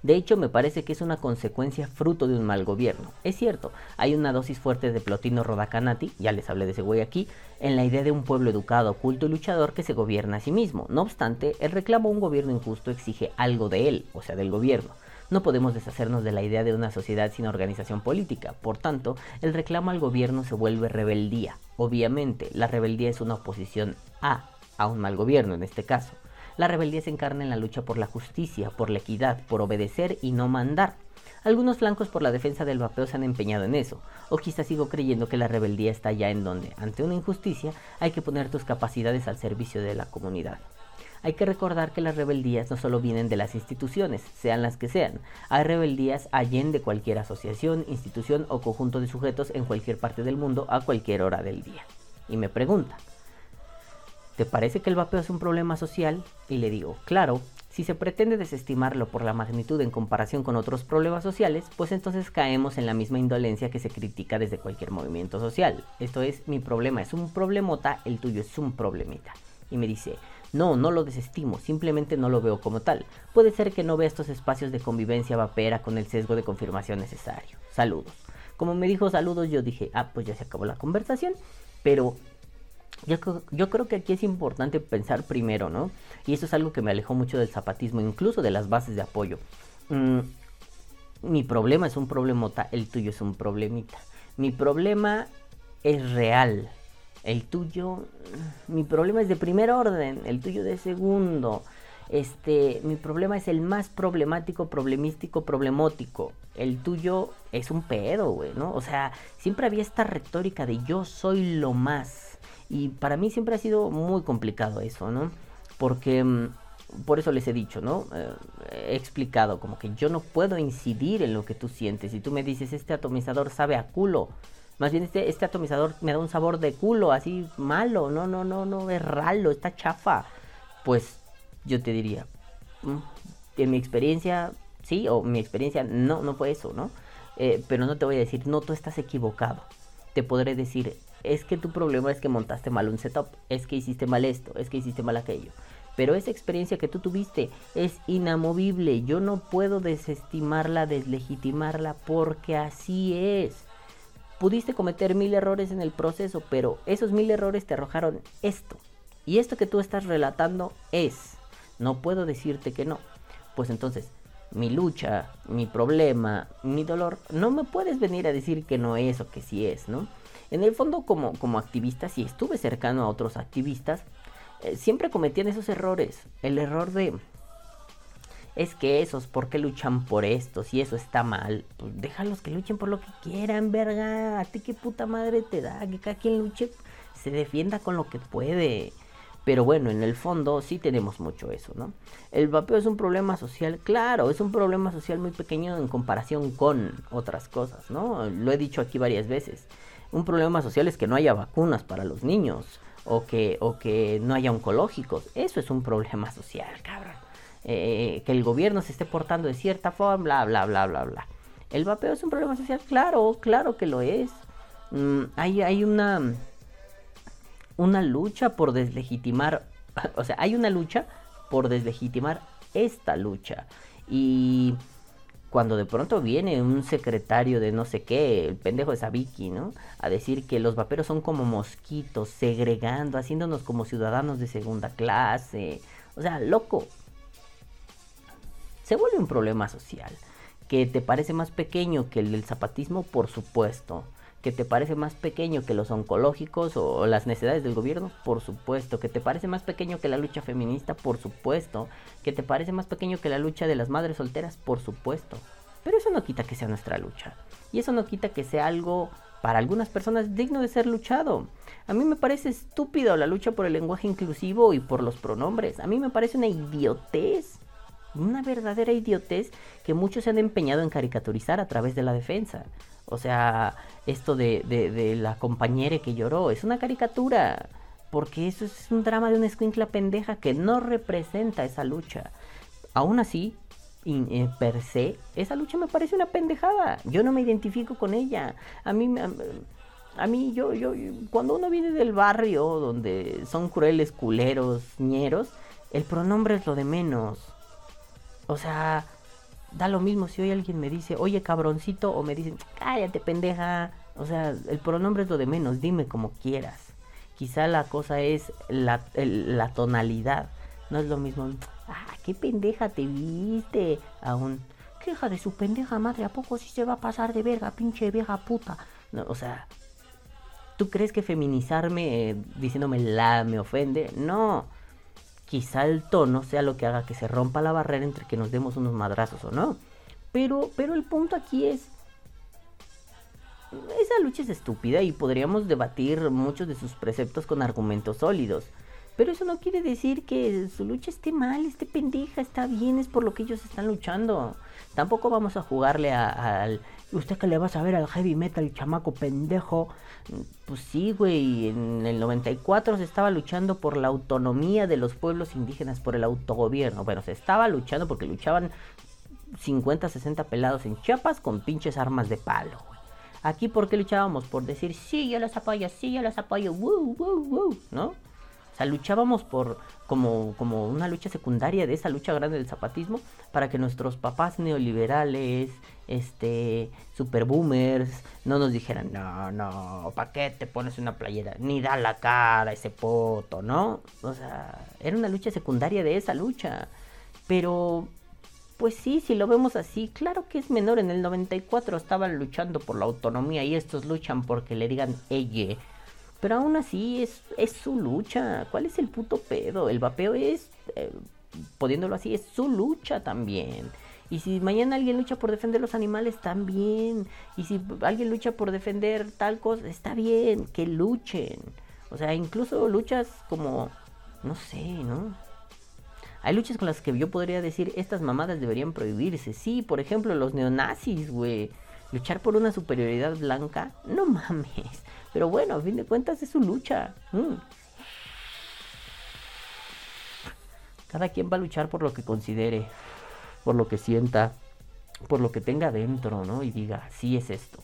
De hecho, me parece que es una consecuencia fruto de un mal gobierno. Es cierto, hay una dosis fuerte de Plotino Rodacanati, ya les hablé de ese güey aquí, en la idea de un pueblo educado, culto y luchador que se gobierna a sí mismo. No obstante, el reclamo a un gobierno injusto exige algo de él, o sea, del gobierno. No podemos deshacernos de la idea de una sociedad sin organización política. Por tanto, el reclamo al gobierno se vuelve rebeldía. Obviamente, la rebeldía es una oposición a, a un mal gobierno en este caso. La rebeldía se encarna en la lucha por la justicia, por la equidad, por obedecer y no mandar. Algunos flancos por la defensa del vapeo se han empeñado en eso, o quizás sigo creyendo que la rebeldía está ya en donde, ante una injusticia, hay que poner tus capacidades al servicio de la comunidad. Hay que recordar que las rebeldías no solo vienen de las instituciones, sean las que sean. Hay rebeldías allende cualquier asociación, institución o conjunto de sujetos en cualquier parte del mundo a cualquier hora del día. Y me pregunta, ¿te parece que el vapeo es un problema social? Y le digo, claro, si se pretende desestimarlo por la magnitud en comparación con otros problemas sociales, pues entonces caemos en la misma indolencia que se critica desde cualquier movimiento social. Esto es, mi problema es un problemota, el tuyo es un problemita. Y me dice, no, no lo desestimo, simplemente no lo veo como tal. Puede ser que no vea estos espacios de convivencia vapera con el sesgo de confirmación necesario. Saludos. Como me dijo saludos, yo dije, ah, pues ya se acabó la conversación, pero yo, yo creo que aquí es importante pensar primero, ¿no? Y eso es algo que me alejó mucho del zapatismo, incluso de las bases de apoyo. Mm, mi problema es un problemota, el tuyo es un problemita. Mi problema es real. El tuyo, mm, mi problema es de primer orden, el tuyo de segundo. Este, mi problema es el más problemático, problemístico, problemótico. El tuyo es un pedo, güey, ¿no? O sea, siempre había esta retórica de yo soy lo más. Y para mí siempre ha sido muy complicado eso, ¿no? Porque mm, por eso les he dicho, ¿no? Eh, he explicado como que yo no puedo incidir en lo que tú sientes. Si tú me dices, este atomizador sabe a culo. Más bien este, este atomizador me da un sabor de culo, así malo. No, no, no, no, es ralo, está chafa. Pues yo te diría, "Mm, en mi experiencia, sí, o mi experiencia no, no fue eso, ¿no? Eh, pero no te voy a decir, no, tú estás equivocado. Te podré decir, es que tu problema es que montaste mal un setup, es que hiciste mal esto, es que hiciste mal aquello. Pero esa experiencia que tú tuviste es inamovible. Yo no puedo desestimarla, deslegitimarla, porque así es. Pudiste cometer mil errores en el proceso, pero esos mil errores te arrojaron esto. Y esto que tú estás relatando es. No puedo decirte que no. Pues entonces, mi lucha, mi problema, mi dolor, no me puedes venir a decir que no es o que sí es, ¿no? En el fondo, como, como activista, si estuve cercano a otros activistas, eh, siempre cometían esos errores. El error de... Es que esos, ¿por qué luchan por esto? Si eso está mal, pues déjalos que luchen por lo que quieran, verga. A ti qué puta madre te da, que cada quien luche, se defienda con lo que puede. Pero bueno, en el fondo sí tenemos mucho eso, ¿no? El vapeo es un problema social, claro, es un problema social muy pequeño en comparación con otras cosas, ¿no? Lo he dicho aquí varias veces. Un problema social es que no haya vacunas para los niños o que, o que no haya oncológicos. Eso es un problema social, cabrón. Eh, que el gobierno se esté portando de cierta forma, bla, bla, bla, bla, bla. El vapeo es un problema social, claro, claro que lo es. Mm, hay, hay una, una lucha por deslegitimar, o sea, hay una lucha por deslegitimar esta lucha. Y cuando de pronto viene un secretario de no sé qué, el pendejo de Sabiki, ¿no? A decir que los vaperos son como mosquitos, segregando, haciéndonos como ciudadanos de segunda clase. O sea, loco. Se vuelve un problema social. Que te parece más pequeño que el del zapatismo, por supuesto. Que te parece más pequeño que los oncológicos o las necesidades del gobierno, por supuesto. Que te parece más pequeño que la lucha feminista, por supuesto que te parece más pequeño que la lucha de las madres solteras, por supuesto. Pero eso no quita que sea nuestra lucha. Y eso no quita que sea algo para algunas personas digno de ser luchado. A mí me parece estúpido la lucha por el lenguaje inclusivo y por los pronombres. A mí me parece una idiotez. Una verdadera idiotez que muchos se han empeñado en caricaturizar a través de la defensa. O sea, esto de, de, la compañera que lloró es una caricatura porque eso es un drama de una escuincla pendeja que no representa esa lucha. Aún así, eh, per se, esa lucha me parece una pendejada. Yo no me identifico con ella. A mí, a, mí yo, yo, cuando uno viene del barrio donde son crueles, culeros, ñeros, el pronombre es lo de menos. O sea, da lo mismo si hoy alguien me dice, oye cabroncito, o me dicen, cállate pendeja. O sea, el pronombre es lo de menos, dime como quieras. Quizá la cosa es la, tonalidad. No es lo mismo. Ah, qué pendeja te viste. Aún. Queja de su pendeja madre. ¿A poco sí se va a pasar de verga, pinche vieja puta? No, o sea, ¿tú crees que feminizarme eh, diciéndome la me ofende? No. Quizá el tono sea lo que haga que se rompa la barrera entre que nos demos unos madrazos o no. Pero, pero el punto aquí es esa lucha es estúpida y podríamos debatir muchos de sus preceptos con argumentos sólidos. Pero eso no quiere decir que su lucha esté mal, esté pendeja, está bien, es por lo que ellos están luchando. Tampoco vamos a jugarle al... ¿Usted que le va a saber al heavy metal, chamaco pendejo? Pues sí, güey, en el 94 se estaba luchando por la autonomía de los pueblos indígenas, por el autogobierno. Bueno, se estaba luchando porque luchaban 50, 60 pelados en Chiapas con pinches armas de palo. Aquí, ¿por qué luchábamos? Por decir, sí, yo los apoyo, sí, yo los apoyo, woo, woo, woo, ¿no? O sea, luchábamos por como, como una lucha secundaria de esa lucha grande del zapatismo para que nuestros papás neoliberales, este, super boomers, no nos dijeran, no, no, ¿para qué te pones una playera? Ni da la cara ese poto, ¿no? O sea, era una lucha secundaria de esa lucha. Pero pues sí, si lo vemos así, claro que es menor. En el 94 estaban luchando por la autonomía y estos luchan porque le digan ella. Pero aún así es, es su lucha. ¿Cuál es el puto pedo? El vapeo es, eh, poniéndolo así, es su lucha también. Y si mañana alguien lucha por defender los animales, también. Y si alguien lucha por defender tal cosa, está bien, que luchen. O sea, incluso luchas como, no sé, ¿no? Hay luchas con las que yo podría decir, estas mamadas deberían prohibirse. Sí, por ejemplo, los neonazis, güey. Luchar por una superioridad blanca, no mames. Pero bueno, a fin de cuentas es su lucha. Mm. Cada quien va a luchar por lo que considere, por lo que sienta, por lo que tenga dentro, ¿no? Y diga, sí es esto.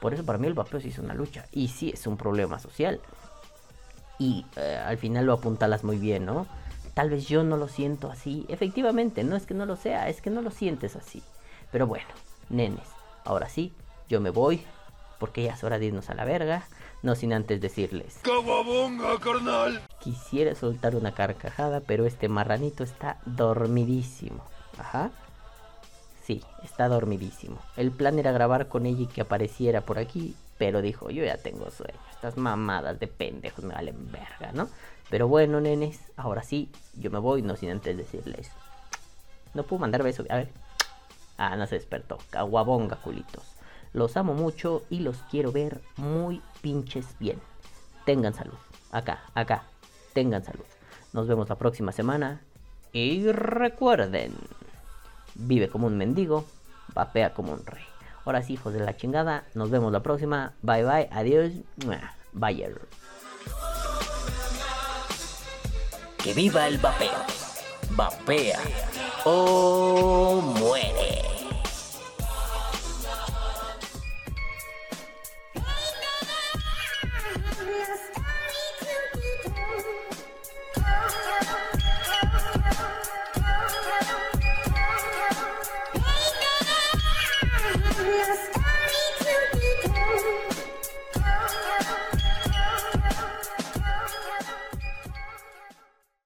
Por eso para mí el vapeo sí es una lucha. Y sí es un problema social. Y eh, al final lo apuntalas muy bien, ¿no? Tal vez yo no lo siento así. Efectivamente, no es que no lo sea, es que no lo sientes así. Pero bueno, nenes, ahora sí, yo me voy. porque ya es hora de irnos a la verga. No sin antes decirles. carnal! Quisiera soltar una carcajada, pero este marranito está dormidísimo. Ajá. Sí, está dormidísimo. El plan era grabar con ella y que apareciera por aquí, pero dijo, yo ya tengo sueño. Estas mamadas de pendejos me valen verga, ¿no? Pero bueno, nenes, ahora sí, yo me voy, no sin antes decirles. No puedo mandar besos, a ver. Ah, no se despertó. Caguabonga, culitos. Los amo mucho y los quiero ver muy pinches bien. Tengan salud. Acá, acá. Tengan salud. Nos vemos la próxima semana. Y recuerden, vive como un mendigo, vapea como un rey. Ahora sí, hijos de la chingada. Nos vemos la próxima. Bye bye. Adiós. Bye. Que viva el vapeo. Vapea o muere.